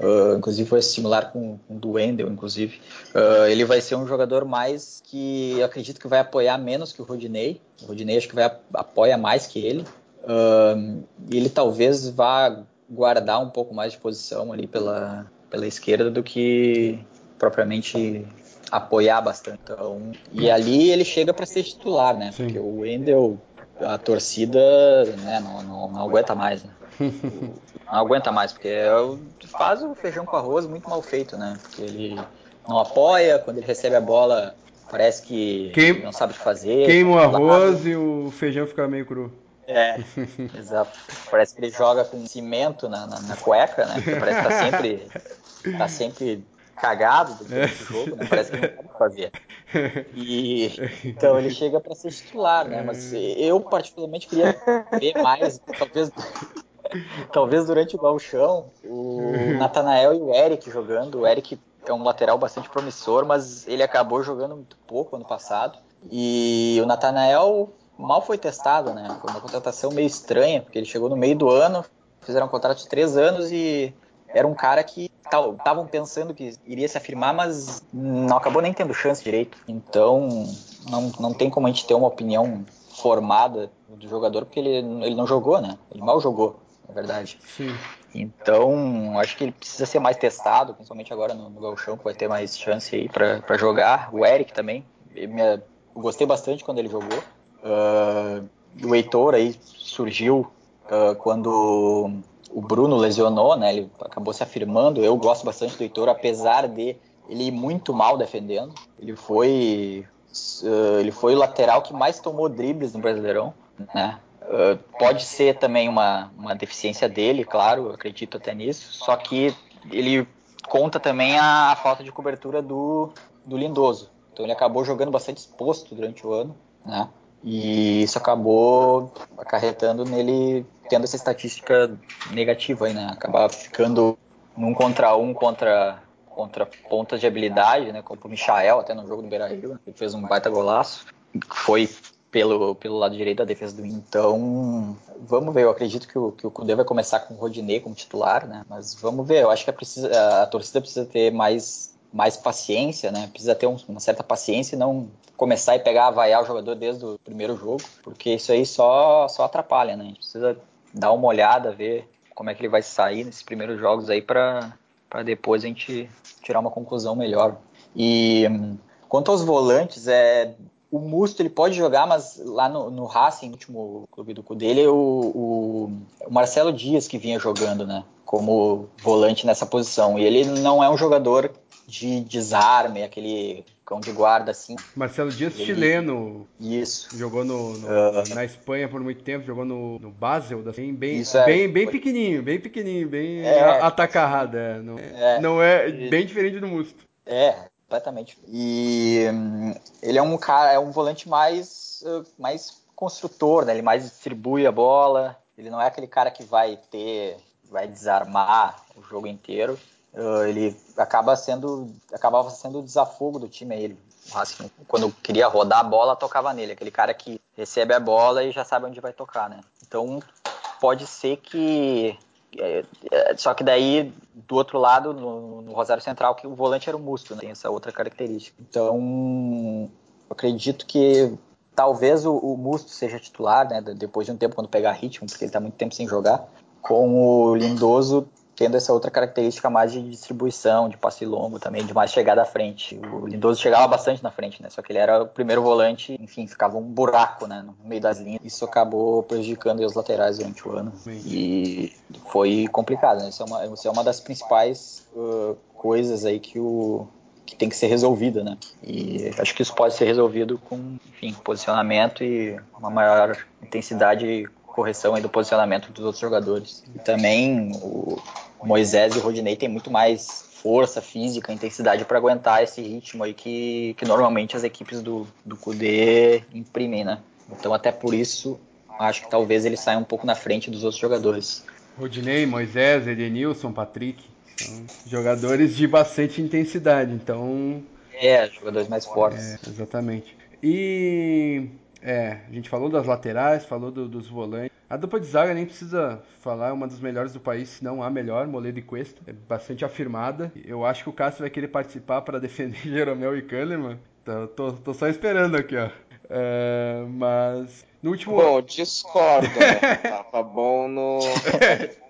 Uh, inclusive foi similar com, com o do Wendel, inclusive. Uh, ele vai ser um jogador mais que eu acredito que vai apoiar menos que o Rodinei. O Rodinei acho que vai apoia mais que ele. Uh, ele talvez vá guardar um pouco mais de posição ali pela, pela esquerda do que propriamente apoiar bastante. Então, e ali ele chega para ser titular, né? Sim. Porque o Wendel, a torcida né, não, não, não aguenta mais. Né? não aguenta mais, porque é faz o feijão com arroz muito mal feito, né? Porque ele não apoia, quando ele recebe a bola, parece que Queim... não sabe o que fazer. Queima o arroz e o feijão fica meio cru. É, exato. Parece que ele joga com cimento na, na, na cueca, né? Parece que tá sempre, tá sempre cagado do jogo, né? Parece que não sabe fazer. E então ele chega para ser titular, né? Mas eu particularmente queria ver mais, talvez talvez durante o galchão, o Natanael e o Eric jogando. O Eric é um lateral bastante promissor, mas ele acabou jogando muito pouco ano passado. E o Natanael mal foi testado, né? Foi uma contratação meio estranha, porque ele chegou no meio do ano, fizeram um contrato de três anos e era um cara que estavam pensando que iria se afirmar, mas não acabou nem tendo chance direito. Então, não, não tem como a gente ter uma opinião formada do jogador, porque ele, ele não jogou, né? Ele mal jogou na verdade. Sim. Então, acho que ele precisa ser mais testado, principalmente agora no, no Galchão, que vai ter mais chance aí para jogar. O Eric também, eu gostei bastante quando ele jogou. Uh, o Heitor aí surgiu uh, quando o Bruno lesionou, né? Ele acabou se afirmando. Eu gosto bastante do Heitor, apesar de ele ir muito mal defendendo. Ele foi uh, ele foi o lateral que mais tomou dribles no Brasileirão, né? Uh, pode ser também uma, uma deficiência dele, claro, acredito até nisso, só que ele conta também a, a, falta de cobertura do, do Lindoso. Então ele acabou jogando bastante exposto durante o ano, né? E isso acabou acarretando nele tendo essa estatística negativa aí, né? Acabar ficando num contra um contra contra pontas de habilidade, né? Como o Michael até no jogo do Beira-Rio, ele fez um baita golaço. Foi pelo, pelo lado direito da defesa do Então, vamos ver. Eu acredito que o, que o vai começar com o Rodinei como titular, né? Mas vamos ver. Eu acho que a, precisa, a torcida precisa ter mais, mais paciência, né? Precisa ter um, uma certa paciência e não começar e pegar, avaiar o jogador desde o primeiro jogo, porque isso aí só, só atrapalha, né? A gente precisa dar uma olhada, ver como é que ele vai sair nesses primeiros jogos aí para depois a gente tirar uma conclusão melhor. E quanto aos volantes, é o Musto ele pode jogar, mas lá no, no Racing, último clube do cu dele, o, o, o, Marcelo Dias que vinha jogando, né? Como volante nessa posição. E ele não é um jogador de desarme, aquele cão de guarda assim. Marcelo Dias, ele... chileno. Isso. Jogou no, no uh... na Espanha por muito tempo, jogou no, no Basel, assim, bem, Isso, é, bem, bem foi... pequenininho, bem pequenininho, bem é, atacarrado. É, não, é, não é bem diferente do Musto. É, completamente. E hum, ele é um cara, é um volante mais, mais construtor, né? Ele mais distribui a bola. Ele não é aquele cara que vai ter, vai desarmar o jogo inteiro. Uh, ele acaba sendo, acabava sendo o desafogo do time. Ele, quando queria rodar a bola, tocava nele. Aquele cara que recebe a bola e já sabe onde vai tocar, né? Então pode ser que é, é, só que daí, do outro lado, no, no, Rosário Central, que o volante era o Musto, né? tem essa outra característica. Então, acredito que talvez o, o Musto seja titular, né? Depois de um tempo, quando pegar ritmo, porque ele está muito tempo sem jogar. Com o Lindoso tendo essa outra característica mais de distribuição, de passe longo também, de mais chegada à frente. O Lindoso chegava bastante na frente, né? Só que ele era o primeiro volante, enfim, ficava um buraco, né, no meio das linhas. Isso acabou prejudicando os laterais durante o ano. E foi complicado, né? Isso é uma, isso é uma das principais uh, coisas aí que o que tem que ser resolvida, né? E acho que isso pode ser resolvido com, enfim, posicionamento e uma maior intensidade e correção aí do posicionamento dos outros jogadores. E também o, Moisés e o Rodinei têm muito mais força física, intensidade para aguentar esse ritmo aí que, que normalmente as equipes do, do imprimem, né? Então até por isso acho que talvez ele saia um pouco na frente dos outros jogadores. Rodinei, Moisés, Edenilson, Patrick, são jogadores de bastante intensidade, então... É, jogadores mais fortes. É, exatamente. E é, a gente falou das laterais, falou do, dos volantes. A dupla de zaga nem precisa falar, é uma das melhores do país, se não a melhor, Moledo e Cuesta. É bastante afirmada. Eu acho que o Cássio vai querer participar para defender Jeromel e Kahneman. Então, tô, tô só esperando aqui, ó. É, mas no último Bom, discordo, né? Tava bom no.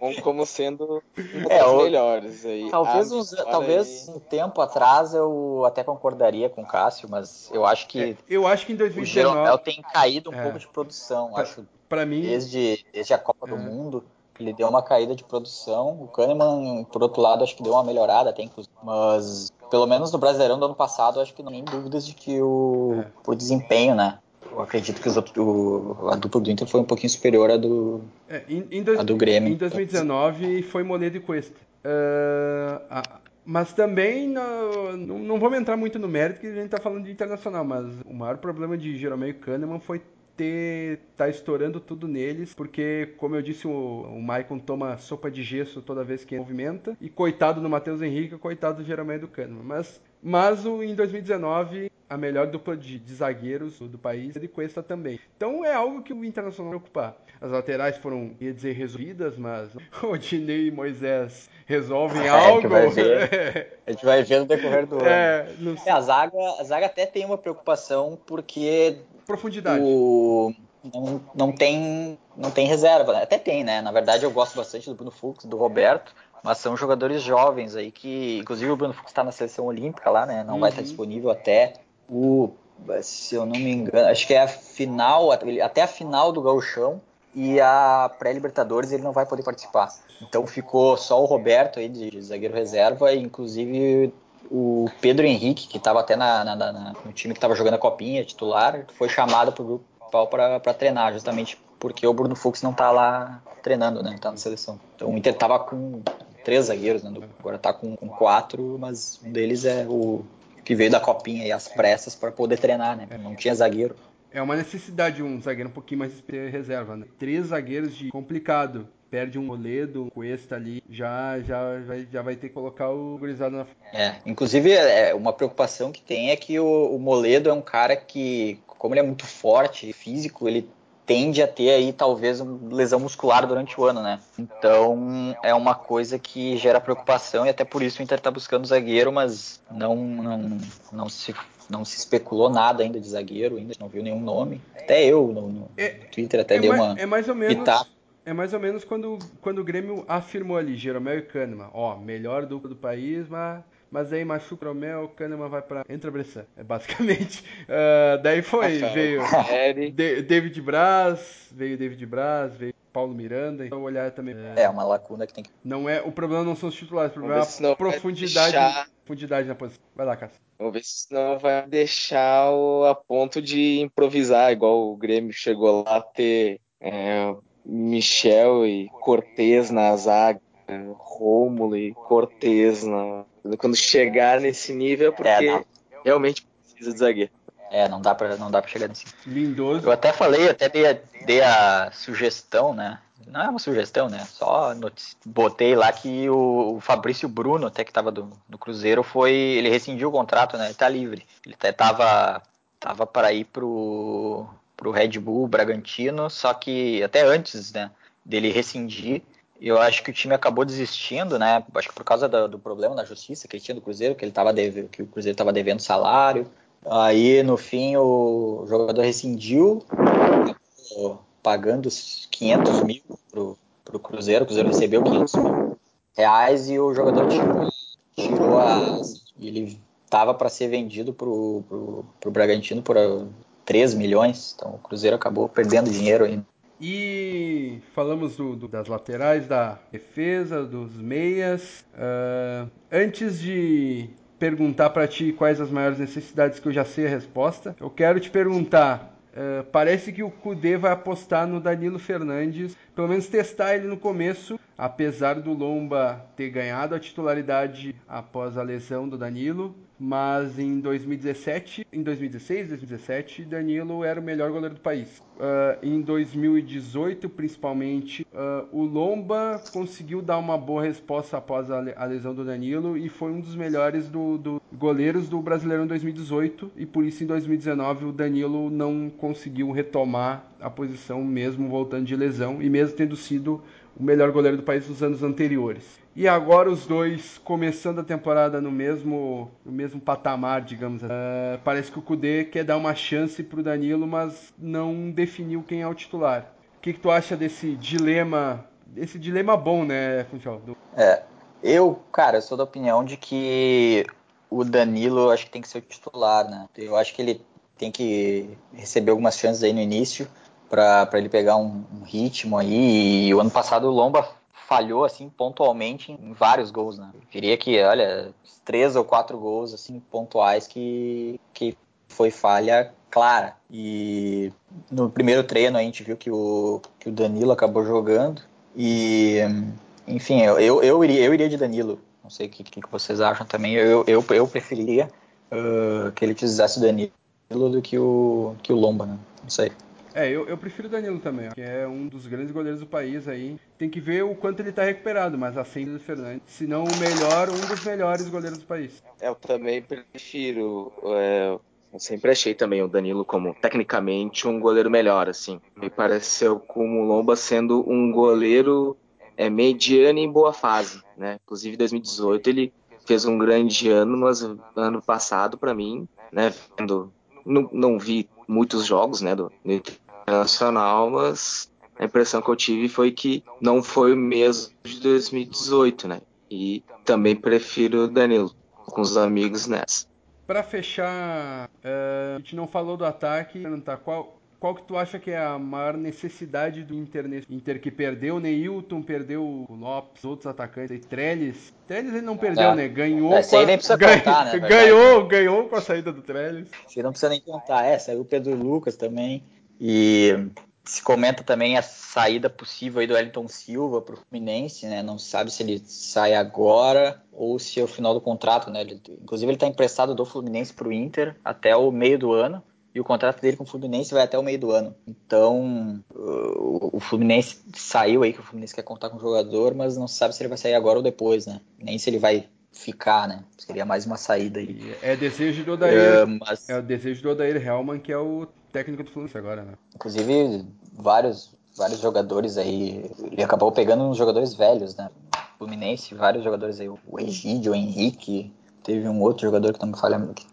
bom como sendo um É, dos o- melhores aí. Talvez, Ah, uns, talvez aí. um tempo atrás eu até concordaria com o Cássio, mas eu acho que Eu acho que em o Jeromel 2019, tem caído um É. pouco de produção. Pra- Acho pra mim, desde, desde a Copa do É. Mundo ele deu uma caída de produção. O Kahneman, por outro lado, acho que deu uma melhorada até, inclusive. Mas pelo menos no Brasileirão do ano passado, acho que não tem dúvidas de que o, o desempenho, né? Eu acredito que os outros, o- a dupla do Inter foi um pouquinho superior à do, é, em, em dois- do Grêmio. Em 2019 foi Moledo e Cuesta. Ah, mas também no- não, não vamos entrar muito no mérito que a gente está falando de internacional, mas o maior problema de Jeromel e Kahneman foi ter tá estourando tudo neles, porque como eu disse, o, o Maicon toma sopa de gesso toda vez que movimenta, e coitado do Matheus Henrique, coitado do Jeromel do Kahneman. Mas mas o, em 2019 a melhor dupla de, de zagueiros do país é de Cuesta também. Então é algo que o Internacional vai preocupar. As laterais foram, ia dizer, resolvidas, mas o Dinei e Moisés resolvem É, a gente algo. ver. A gente vai ver no decorrer do ano. é, não É, a zaga, a zaga até tem uma preocupação porque profundidade. o não, não tem não tem reserva, né? até tem, né? Na verdade eu gosto bastante do Bruno Fux, do Roberto, mas são jogadores jovens aí que, inclusive o Bruno Fux está na seleção olímpica lá, né? Não vai estar Uhum. disponível até o, se eu não me engano, acho que é a final, até a final do Gauchão e a pré-Libertadores ele não vai poder participar. Então ficou só o Roberto aí de, de zagueiro reserva e inclusive o Pedro Henrique, que estava até na, na- na- no time que estava jogando a copinha, titular, foi chamado para o grupo para treinar, justamente porque o Bruno Fux não está lá treinando, né? Tá na seleção. Então o Inter tava com três zagueiros, né? Agora tá com, com quatro, mas um deles é o que veio da copinha e as pressas para poder treinar, né? Não tinha zagueiro. É uma necessidade um zagueiro um pouquinho mais de reserva, né? Três zagueiros de complicado. Perde um Moledo, um Cuesta ali, já, já, já, já vai ter que colocar o gurizado na É, inclusive é, uma preocupação que tem é que o, o Moledo é um cara que, como ele é muito forte, físico, ele tende a ter aí talvez uma lesão muscular durante o ano, né? Então é uma coisa que gera preocupação e até por isso o Inter tá buscando zagueiro, mas não não, não se não se especulou nada ainda de zagueiro, ainda não viu nenhum nome. Até eu no, no É- Twitter até é, deu ma- uma é mais ou menos. É mais ou menos quando, quando o Grêmio afirmou ali Jeromel e Kahneman, ó, melhor dupla do país, mas mas aí machuca o Jeromel, o Kahneman vai pra entra Bressan, é basicamente. Ah, daí foi, Rafael veio. De- David Braz, veio David Braz, veio Paulo Miranda, então olhar também. É uma lacuna que tem que Não é, o problema não são os titulares, o problema é a profundidade, profundidade na posição. Vai lá, Cássio. Vamos ver se não vai deixar o, a ponto de improvisar, igual o Grêmio chegou lá a ter é, Michel e Cortez na zaga, Rômulo e Cortez na. Quando chegar nesse nível é porque É, realmente precisa de zagueiro. é, não dá para não dá para chegar nesse Lindoso. Eu até falei, até dei a, dei a sugestão, né? Não é uma sugestão, né? Só notici- botei lá que o, o Fabrício Bruno, até que estava no Cruzeiro, foi. Ele rescindiu o contrato, né? Ele tá livre. Ele até tava, tava para ir pro, pro Red Bull Bragantino, só que até antes, né? Dele rescindir, eu acho que o time acabou desistindo, né? Acho que por causa do, do problema na justiça que ele tinha do Cruzeiro, que ele tava deve, que o Cruzeiro estava devendo salário. Aí, no fim, o jogador rescindiu, pagando os 500 mil pro, pro Cruzeiro. O Cruzeiro recebeu 500 mil reais e o jogador tirou, tirou a. Ele tava para ser vendido pro, pro, pro Bragantino por 3 milhões. Então, o Cruzeiro acabou perdendo dinheiro ainda. E falamos do- do- das laterais, da defesa, dos meias. Ah, antes de perguntar pra ti quais as maiores necessidades, que eu já sei a resposta, eu quero te perguntar. ah, parece que o Kudê vai apostar no Danilo Fernandes, pelo menos testar ele no começo, apesar do Lomba ter ganhado a titularidade após a lesão do Danilo, mas em 2017, em 2016, 2017, Danilo era o melhor goleiro do país. Uh, em 2018, principalmente, uh, o Lomba conseguiu dar uma boa resposta após a, a lesão do Danilo e foi um dos melhores do, do goleiros do Brasileirão 2018 e por isso em 2019 o Danilo não conseguiu retomar a posição mesmo voltando de lesão e mesmo tendo sido o melhor goleiro do país nos anos anteriores. E agora os dois começando a temporada no mesmo, no mesmo patamar, digamos assim. Uh, parece que o Kudê quer dar uma chance para o Danilo, mas não definiu quem é o titular. O que, que tu acha desse dilema, esse dilema bom, né, Funchal? É, eu, cara, eu sou da opinião de que o Danilo acho que tem que ser o titular, né? Eu acho que ele tem que receber algumas chances aí no início para ele pegar um, um, ritmo aí. E o ano passado o Lomba falhou assim pontualmente em vários gols, né? Eu diria que, olha, três ou quatro gols assim pontuais que, que foi falha clara. E no primeiro treino a gente viu que o, que o Danilo acabou jogando. E, enfim, eu, eu, eu, iria, eu iria de Danilo. Não sei o que, que vocês acham também. Eu, eu, eu preferiria uh, que ele utilizasse o Danilo do que o, que o Lomba, né? Não sei. É, eu, eu prefiro o Danilo também, que é um dos grandes goleiros do país aí. Tem que ver o quanto ele tá recuperado, mas assim do Fernandes, se não o melhor, um dos melhores goleiros do país. Eu também prefiro. É, eu sempre achei também o Danilo como tecnicamente um goleiro melhor, assim. Me pareceu como o Lomba sendo um goleiro é, mediano em boa fase, né? Inclusive 2018 ele fez um grande ano, mas ano passado para mim, né, vendo não, não vi muitos jogos né, do, Internacional, mas a impressão que eu tive foi que não foi o mesmo de 2018, né? E também prefiro o Danilo com os amigos nessa. Para fechar, uh, a gente não falou do ataque, perguntar qual, qual que tu acha que é a maior necessidade do Inter, Inter que perdeu o Neilton, perdeu o Lopes, outros atacantes, e Trellis. Trellis ele não perdeu, é. né? Ganhou. Essa aí nem precisa ganha, contar, né? Ganhou, ganhou com a saída do Trellis. Você não precisa nem contar. É, saiu o Pedro Lucas também. E se comenta também a saída possível aí do Wellington Silva para o Fluminense, né? Não sabe se ele sai agora ou se é o final do contrato, né? Ele, inclusive ele está emprestado do Fluminense para o Inter até o meio do ano e o contrato dele com o Fluminense vai até o meio do ano. Então, o Fluminense saiu aí que o Fluminense quer contar com o jogador, mas não se sabe se ele vai sair agora ou depois, né? Nem se ele vai ficar, né? Seria mais uma saída aí. É desejo do Odair, uh, mas... é o desejo do Odair Hellman, que é o técnico do Fluminense agora, né? Inclusive, vários vários jogadores aí, ele acabou pegando uns jogadores velhos, né? Fluminense, vários jogadores aí, o Egídio, o Henrique, teve um outro jogador que não me falha, que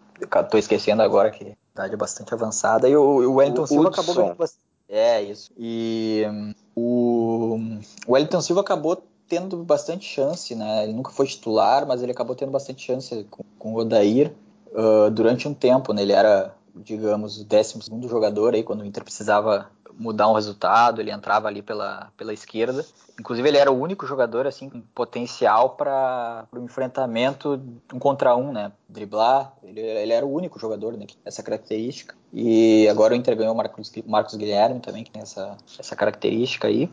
tô esquecendo agora que idade bastante avançada. E o, o Wellington o Silva Hudson. acabou bastante. É, isso. E o, o Wellington Silva acabou tendo bastante chance, né? Ele nunca foi titular, mas ele acabou tendo bastante chance com, com o Odair uh, durante um tempo, né? Ele era, digamos, o 12 jogador aí, quando o Inter precisava mudar um resultado, ele entrava ali pela, pela esquerda. Inclusive, ele era o único jogador assim com potencial para o enfrentamento um contra um, né? Driblar. Ele, ele era o único jogador né, essa característica. E agora o Inter ganhou o Marcos, Marcos Guilherme também, que tem essa, essa característica aí.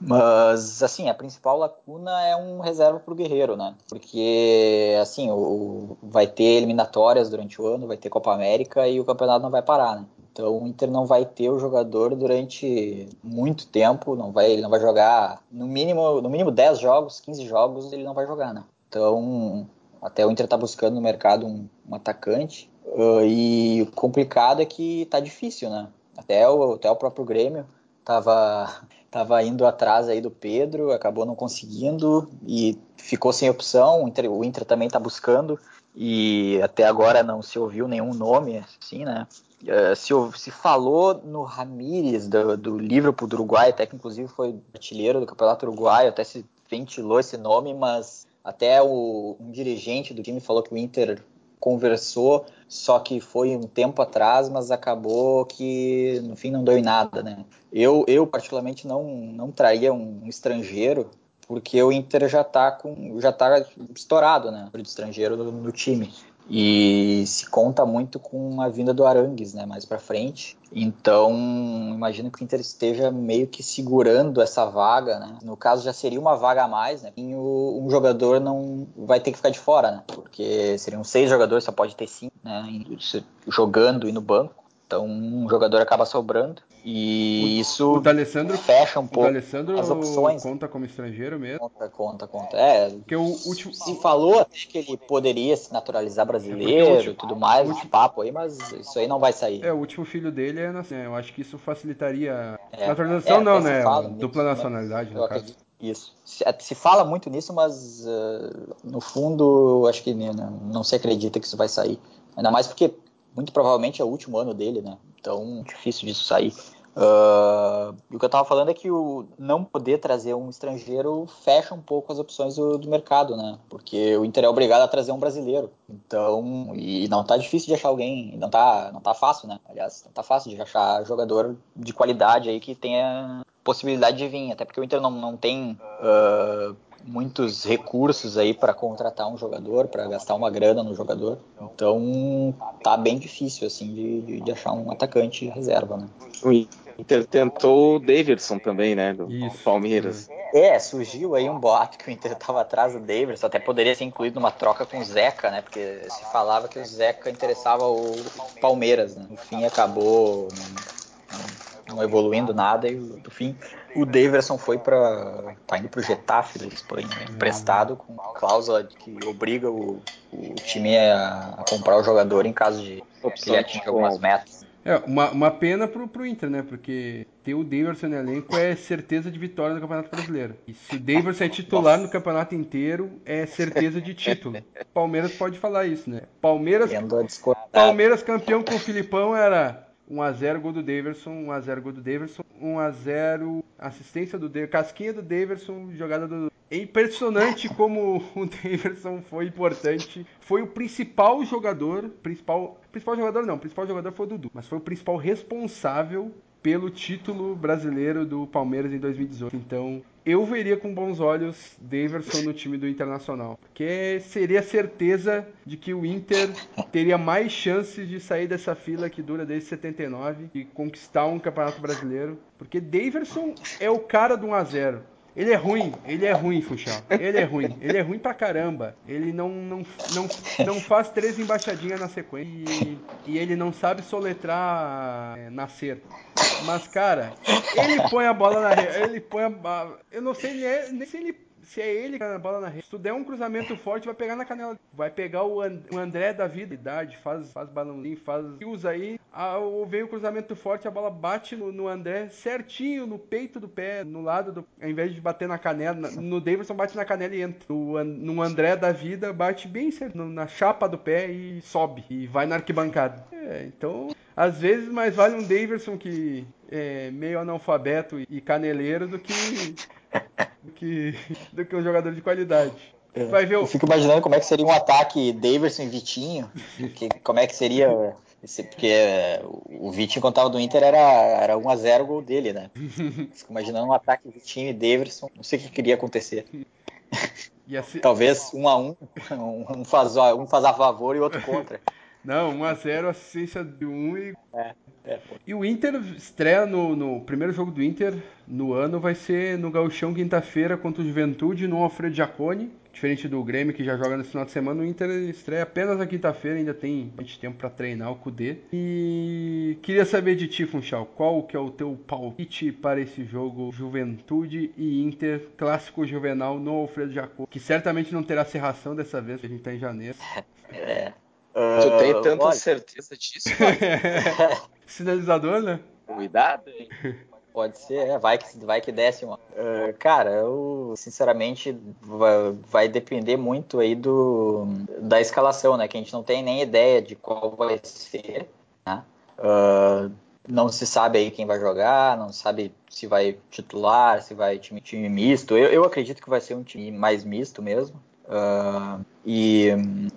Mas, assim, a principal lacuna é um reserva para o Guerreiro, né? Porque, assim, o, o, vai ter eliminatórias durante o ano, vai ter Copa América e o campeonato não vai parar, né? Então o Inter não vai ter o jogador durante muito tempo, não vai, ele não vai jogar no mínimo, no mínimo 10 jogos, 15 jogos ele não vai jogar, né? Então até o Inter tá buscando no mercado um, um atacante uh, e o complicado é que tá difícil, né? Até o, até o próprio Grêmio tava tava indo atrás aí do Pedro, acabou não conseguindo e ficou sem opção. O Inter, o Inter também está buscando e até agora não se ouviu nenhum nome, assim, né? Uh, se, se, falou no Ramírez do, do Liverpool do Uruguai, até que inclusive foi artilheiro do Campeonato Uruguaio, até se ventilou esse nome, mas até o, um dirigente do time falou que o Inter conversou, só que foi um tempo atrás, mas acabou que no fim não deu em nada, né? Eu, eu particularmente não, não traria um, estrangeiro, porque o Inter já está com já tá estourado, né, de estrangeiro no, no time. E se conta muito com a vinda do Arangues, né, mais para frente. Então, imagino que o Inter esteja meio que segurando essa vaga, né? No caso, já seria uma vaga a mais, né? E um jogador não vai ter que ficar de fora, né? Porque seriam seis jogadores, só pode ter cinco, né? Jogando e no banco. Então, um jogador acaba sobrando. E o, isso o D'Alessandro, fecha um pouco as opções. conta como estrangeiro mesmo? Conta, conta, conta. É, Porque o último... Se falou até que ele poderia se naturalizar brasileiro e último... tudo mais, último... papo aí, mas isso aí não vai sair. É, o último filho dele é nascido. Eu acho que isso facilitaria... É, Naturalização é, não, né? Dupla nisso, nacionalidade, no caso. Isso. Se, se, fala muito nisso, mas uh, no fundo, acho que não, não se acredita que isso vai sair. Ainda mais porque muito provavelmente é o último ano dele, né? Então, difícil disso sair. Uh, o que eu estava falando é que o não poder trazer um estrangeiro fecha um pouco as opções do, do, mercado, né? Porque o Inter é obrigado a trazer um brasileiro. Então, e não tá difícil de achar alguém, não tá, não tá fácil, né? Aliás, não tá fácil de achar jogador de qualidade aí que tenha possibilidade de vir, até porque o Inter não, não tem uh, muitos recursos aí para contratar um jogador, para gastar uma grana no jogador. Então tá bem difícil assim de, de achar um atacante reserva, né? Inter tentou o Davidson também, né? Do Isso. Palmeiras. É, surgiu aí um boato que o Inter estava atrás do Davidson, até poderia ser incluído numa troca com o Zeca, né? Porque se falava que o Zeca interessava o Palmeiras, né? No fim acabou não, não evoluindo nada e no fim o Davidson foi para tá indo pro Getafe da Espanha, né? emprestado com cláusula que obriga o, o time a, a, comprar o jogador em caso de que ele atinja algumas metas. É, uma, uma pena pro, pro Inter, né? Porque ter o Davidson no elenco é certeza de vitória no Campeonato Brasileiro. E se o Davidson é titular Nossa. no campeonato inteiro, é certeza de título. Palmeiras pode falar isso, né? Palmeiras, Palmeiras campeão com o Filipão era 1x0 gol do Davidson, 1x0 gol do Davidson, 1x0 assistência do Davidson, casquinha do Davidson, jogada do. É impressionante como o Davidson foi importante. Foi o principal jogador, principal, principal jogador não, principal jogador foi o Dudu, mas foi o principal responsável pelo título brasileiro do Palmeiras em 2018. Então, eu veria com bons olhos Daverson no time do Internacional, porque seria certeza de que o Inter teria mais chances de sair dessa fila que dura desde 79 e conquistar um Campeonato Brasileiro, porque Daverson é o cara do 1 a 0. Ele é ruim, ele é ruim, Funchal. Ele é ruim, ele é ruim pra caramba. Ele não, não, não, não faz três embaixadinhas na sequência. E, e ele não sabe soletrar é, nascer. Mas, cara, ele põe a bola na. Ele põe a. Eu não sei nem, nem se ele se é ele que a bola na rede, se tu der um cruzamento forte, vai pegar na canela. Vai pegar o, And o André da vida, idade, faz, faz balãozinho, faz. Usa aí. A, ou vem o cruzamento forte, a bola bate no, no, André certinho, no peito do pé, no lado do. Ao invés de bater na canela, na, no Davidson bate na canela e entra. No, no André da vida, bate bem certo, na chapa do pé e sobe. E vai na arquibancada. É, então. Às vezes mais vale um Davidson que é meio analfabeto e caneleiro do que do que, do que um jogador de qualidade. É. Vai ver o... Eu fico imaginando como é que seria um ataque Daverson e Vitinho. Que, como é que seria. Esse, porque é, o Vitinho, quando tava do Inter, era, era 1x0 o gol dele, né? Fico imaginando um ataque Vitinho e Daverson. Não sei o que queria acontecer. Assim... Talvez um a um, um faz, um faz a favor e outro contra. Não, 1x0, assistência de 1 e. É, é. E o Inter estreia no, no, primeiro jogo do Inter no ano, vai ser no Gauchão, quinta-feira, contra o Juventude, no Alfredo Giacone. Diferente do Grêmio, que já joga nesse final de semana, o Inter estreia apenas na quinta-feira, ainda tem bastante tempo para treinar o Cudê. E queria saber de ti, Funchal, qual que é o teu palpite para esse jogo Juventude e Inter, clássico juvenal no Alfredo Jacone, que certamente não terá serração dessa vez, que a gente tá em janeiro. É. Tu tem ah, tanta olha. certeza disso? Sinalizador, né? Cuidado, hein? Pode ser, é, vai que, vai que desce uma. Uh, cara, eu sinceramente vai, vai, depender muito aí do, da escalação, né? Que a gente não tem nem ideia de qual vai ser, né? Uh, não se sabe aí quem vai jogar, não sabe se vai titular, se vai time, time misto. Eu, eu acredito que vai ser um time mais misto mesmo. Uh, e,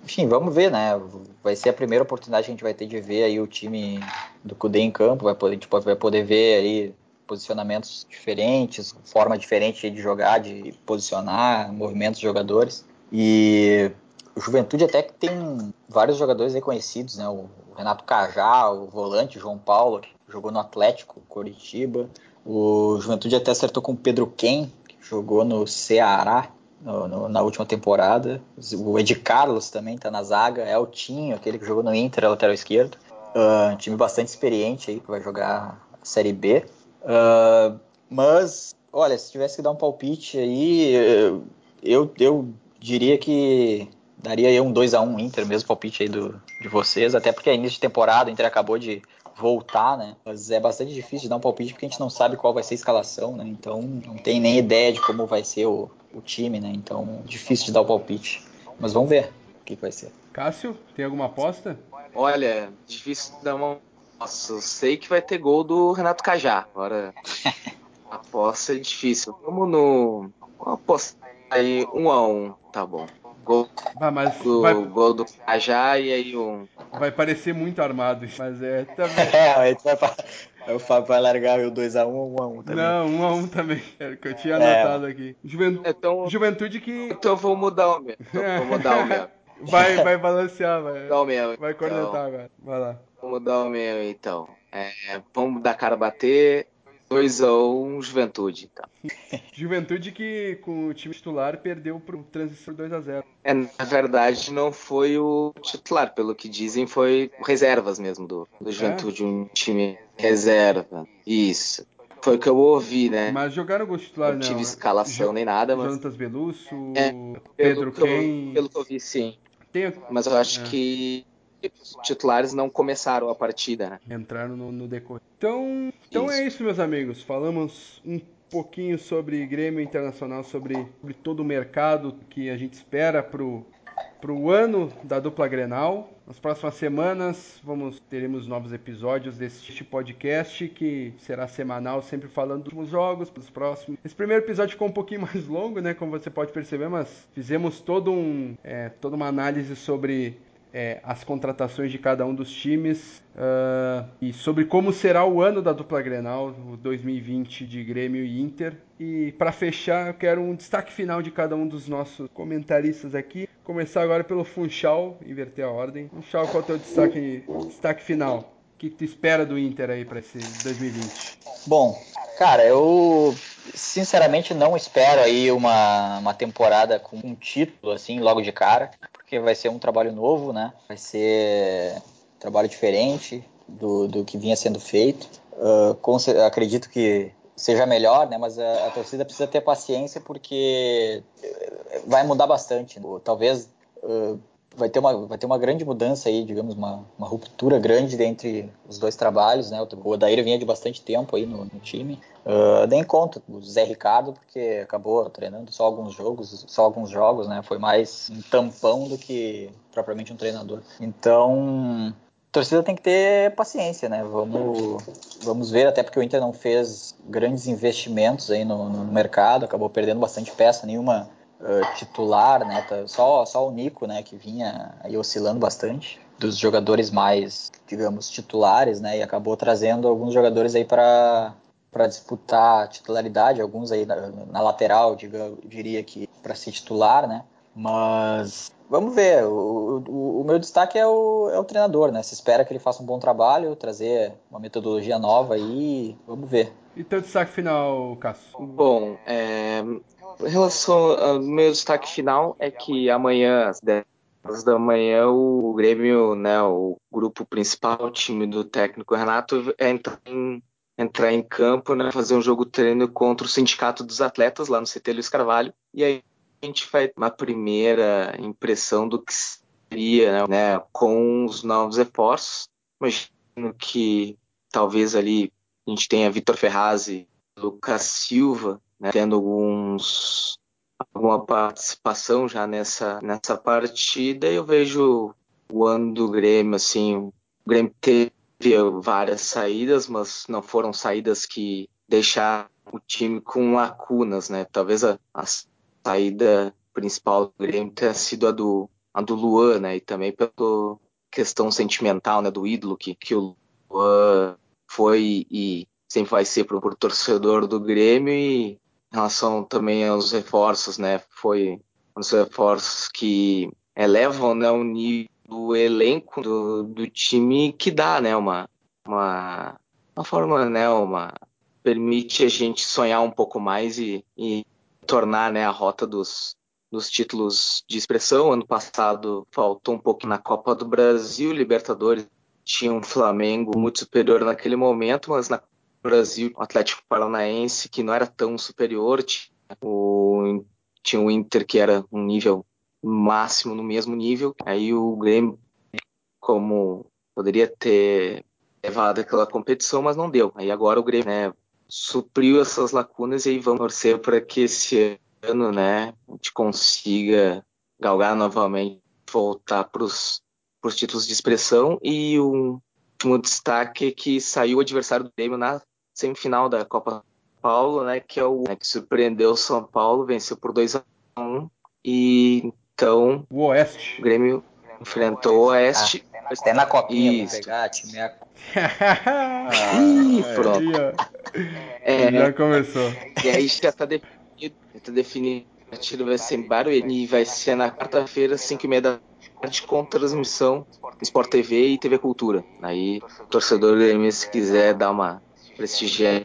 enfim, vamos ver, né? Vai ser a primeira oportunidade que a gente vai ter de ver aí o time do Cudê em campo, vai poder, a gente vai poder ver aí posicionamentos diferentes, forma diferente de jogar, de posicionar, movimentos de jogadores. E o Juventude até que tem vários jogadores reconhecidos, né? O Renato Cajá, o volante, João Paulo, jogou no Atlético, Coritiba. O Juventude até acertou com o Pedro Ken, que jogou no Ceará no, no, na última temporada. O Ed Carlos também está na zaga. É o Tinho, aquele que jogou no Inter, lateral esquerdo. Uh, time bastante experiente aí, que vai jogar a Série B. Uh, mas, olha, se tivesse que dar um palpite aí, eu, eu diria que daria aí um 2x1 um Inter, mesmo palpite aí do, de vocês, até porque é início de temporada, o Inter acabou de voltar, né? Mas é bastante difícil de dar um palpite porque a gente não sabe qual vai ser a escalação, né? Então não tem nem ideia de como vai ser o, o time, né? Então difícil de dar o palpite. Mas vamos ver o que, que vai ser. Cássio, tem alguma aposta? Olha, difícil dar uma. Nossa, eu sei que vai ter gol do Renato Cajá. Agora, a aposta é difícil. Vamos no. Uma aposta aí, um a um, tá bom. Gol, ah, mas do, vai... gol do Cajá e aí um. Vai parecer muito armado, mas é também. é, vai, o Fábio vai largar o 2x1 ou 1x1 também. Não, 1x1 também, era que eu tinha anotado é. aqui. Juventude, então, Juventude que. Então eu vou mudar o meu. Então, vou mudar o meu. Vai, vai balancear, vai. Mudar o meu. Vai cornetar então, agora. Vai lá. Vou mudar o meu então. É, vamos dar cara a bater. 2x1 um, Juventude, então. Juventude que com o time titular perdeu pro transição 2x0. É, na verdade não foi o titular, pelo que dizem foi reservas mesmo do, do Juventude, é? um time reserva. Isso. Foi o que eu ouvi, né? Mas jogaram o titular, não. Não tive escalação jo nem nada, mas. Jonatas Belusso, é, Pedro Ken. Pelo que eu vi, sim. Tem... Mas eu acho é. que titulares não começaram a partida, né? Entraram no, no decorrer. Então, então isso. é isso, meus amigos. Falamos um pouquinho sobre Grêmio Internacional, sobre, sobre todo o mercado que a gente espera pro para o ano da dupla Grenal. Nas próximas semanas vamos teremos novos episódios deste podcast que será semanal, sempre falando dos jogos, dos próximos. Esse primeiro episódio ficou um pouquinho mais longo, né, como você pode perceber, mas fizemos todo um, é, toda uma análise sobre é, as contratações de cada um dos times uh, e sobre como será o ano da dupla Grenal, o 2020 de Grêmio e Inter. E para fechar, eu quero um destaque final de cada um dos nossos comentaristas aqui. Começar agora pelo Funchal, inverter a ordem. Funchal, qual é o teu destaque, destaque final? O que tu espera do Inter aí para esse 2020? Bom, cara, eu sinceramente não espero aí uma, uma temporada com um título assim logo de cara porque vai ser um trabalho novo, né? Vai ser um trabalho diferente do, do que vinha sendo feito. Uh, com, acredito que seja melhor, né? Mas a, a, torcida precisa ter paciência porque vai mudar bastante. Né? Talvez uh, vai ter uma vai ter uma grande mudança aí, digamos uma, uma ruptura grande entre os dois trabalhos, né? O Odair vinha de bastante tempo aí no, no time. Uh, nem conta o Zé Ricardo porque acabou treinando só alguns jogos, só alguns jogos, né? Foi mais um tampão do que propriamente um treinador. Então a torcida tem que ter paciência, né? Vamos, vamos ver, até porque o Inter não fez grandes investimentos aí no, no mercado, acabou perdendo bastante peça, nenhuma uh, titular, né? Tá, só, só o Nico, né? Que vinha aí oscilando bastante dos jogadores mais, digamos, titulares, né? E acabou trazendo alguns jogadores aí para para disputar titularidade, alguns aí na, na lateral, diga, diria que para ser titular, né? Mas vamos ver. O, o, o, meu destaque é o, é o treinador, né? Se espera que ele faça um bom trabalho, trazer uma metodologia nova e vamos ver. E teu destaque final, Cássio? Bom, é, em relação ao meu destaque final é que amanhã, às 10 da manhã, o Grêmio, né, o grupo principal, o time do técnico Renato, entra em, entrar em campo, né, fazer um jogo treino contra o Sindicato dos Atletas, lá no CT Luiz Carvalho. E aí a gente ter uma primeira impressão do que seria né, com os novos reforços. Imagino que talvez ali a gente tenha Vitor Ferraz e Lucas Silva né, tendo alguns alguma participação já nessa nessa partida eu vejo o ano do Grêmio assim o Grêmio teve várias saídas mas não foram saídas que deixaram o time com lacunas né? Talvez a, a saída principal do Grêmio tenha sido a do a do Luan né? E também pela questão sentimental né? Do ídolo que que o Luan foi e sempre vai ser para o torcedor do Grêmio e em relação também aos reforços, né? Foi um dos reforços que elevam né, o nível do elenco do, do time que dá, né? Uma, uma uma forma, né, uma permite a gente sonhar um pouco mais e, e tornar, né, a rota dos, dos títulos de expressão. Ano passado faltou um pouco na Copa do Brasil, Libertadores tinha um Flamengo muito superior naquele momento, mas na Brasil, o Atlético Paranaense, que não era tão superior, tinha o, tinha o Inter, que era um nível máximo, no mesmo nível. Aí o Grêmio, como poderia ter levado aquela competição, mas não deu. Aí agora o Grêmio né, supriu essas lacunas e aí vamos torcer para que esse ano né, a gente consiga galgar novamente, voltar para os títulos de expressão. E um último destaque é que saiu o adversário do Grêmio na semifinal da Copa Paulo, né, que é o né, que surpreendeu o São Paulo, venceu por 2 a 1 e então o Oeste. O Grêmio enfrentou o Oeste. Ah, até na copinha Isso. pegar, time é... Ih, pronto. É, já começou. E aí já tá definido, já tá definido. O partido vai ser em Barueri e vai ser na quarta-feira, 5 e meia da tarde, com transmissão Sport TV e TV Cultura. Aí, o torcedor grêmio, se quiser dar uma prestigiada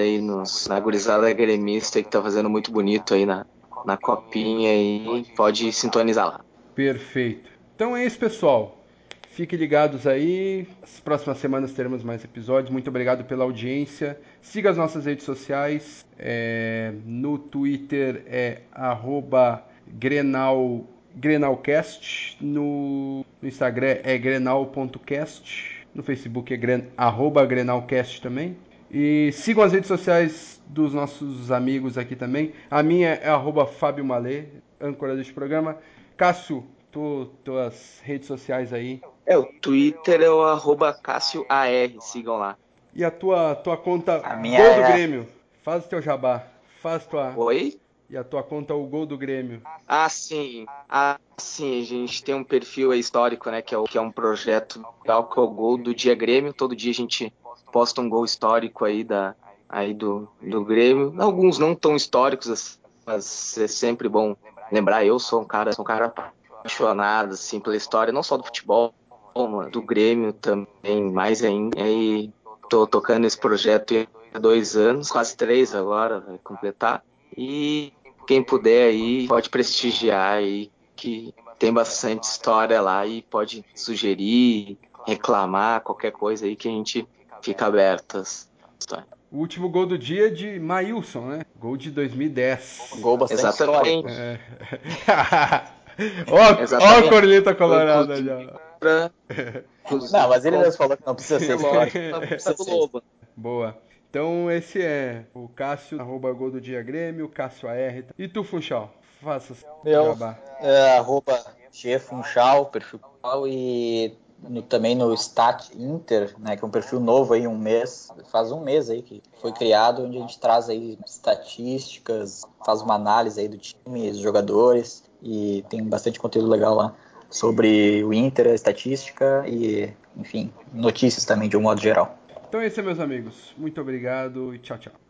aí nos, na gurizada gremista que tá fazendo muito bonito aí na, na copinha e pode sintonizar lá. Perfeito. Então é isso, pessoal. Fiquem ligados aí. As próximas semanas teremos mais episódios. Muito obrigado pela audiência. Siga as nossas redes sociais. É, no Twitter é Grenal, Grenalcast. No, no Instagram é grenal.cast. No Facebook é gren, arroba Grenalcast também. E sigam as redes sociais dos nossos amigos aqui também. A minha é arroba Fábio Malê, âncora deste programa. Cássio, tu, tuas redes sociais aí. É, o Twitter é o arroba CássioAR, sigam lá. E a tua, tua conta a Gol do é... Grêmio? Faz o teu jabá. Faz tua. Oi? E a tua conta o Gol do Grêmio. Ah, sim. Ah, sim. A gente tem um perfil histórico, né? Que é, o, que é um projeto legal, que é o Gol do Dia Grêmio. Todo dia a gente posta um gol histórico aí, da, aí do, do Grêmio. Alguns não tão históricos, assim, mas é sempre bom lembrar. Eu sou um cara, sou um cara apaixonado assim, pela história, não só do futebol, do Grêmio também, mais ainda. E tô tocando esse projeto há dois anos, quase três agora, vai completar. E quem puder aí pode prestigiar aí, que tem bastante história lá e pode sugerir, reclamar, qualquer coisa aí que a gente fica aberto. O último gol do dia é de Maílson, né? Gol de 2010. Gol bastante Exatamente. É. ó, a corneta colorada já. Não, mas ele mesmo falou que não precisa ser histórico. Boa. Então esse é o Cássio, arroba gol do dia Grêmio, Cássio AR. E tu, Funchal? Faça Meu, é, arroba G Funchal, perfil e no, também no Stat Inter, né, que é um perfil novo aí, um mês, faz um mês aí que foi criado, onde a gente traz aí estatísticas, faz uma análise aí do time, dos jogadores, e tem bastante conteúdo legal lá sobre o Inter, a estatística e, enfim, notícias também de um modo geral. Então é isso, meus amigos. Muito obrigado e tchau, tchau.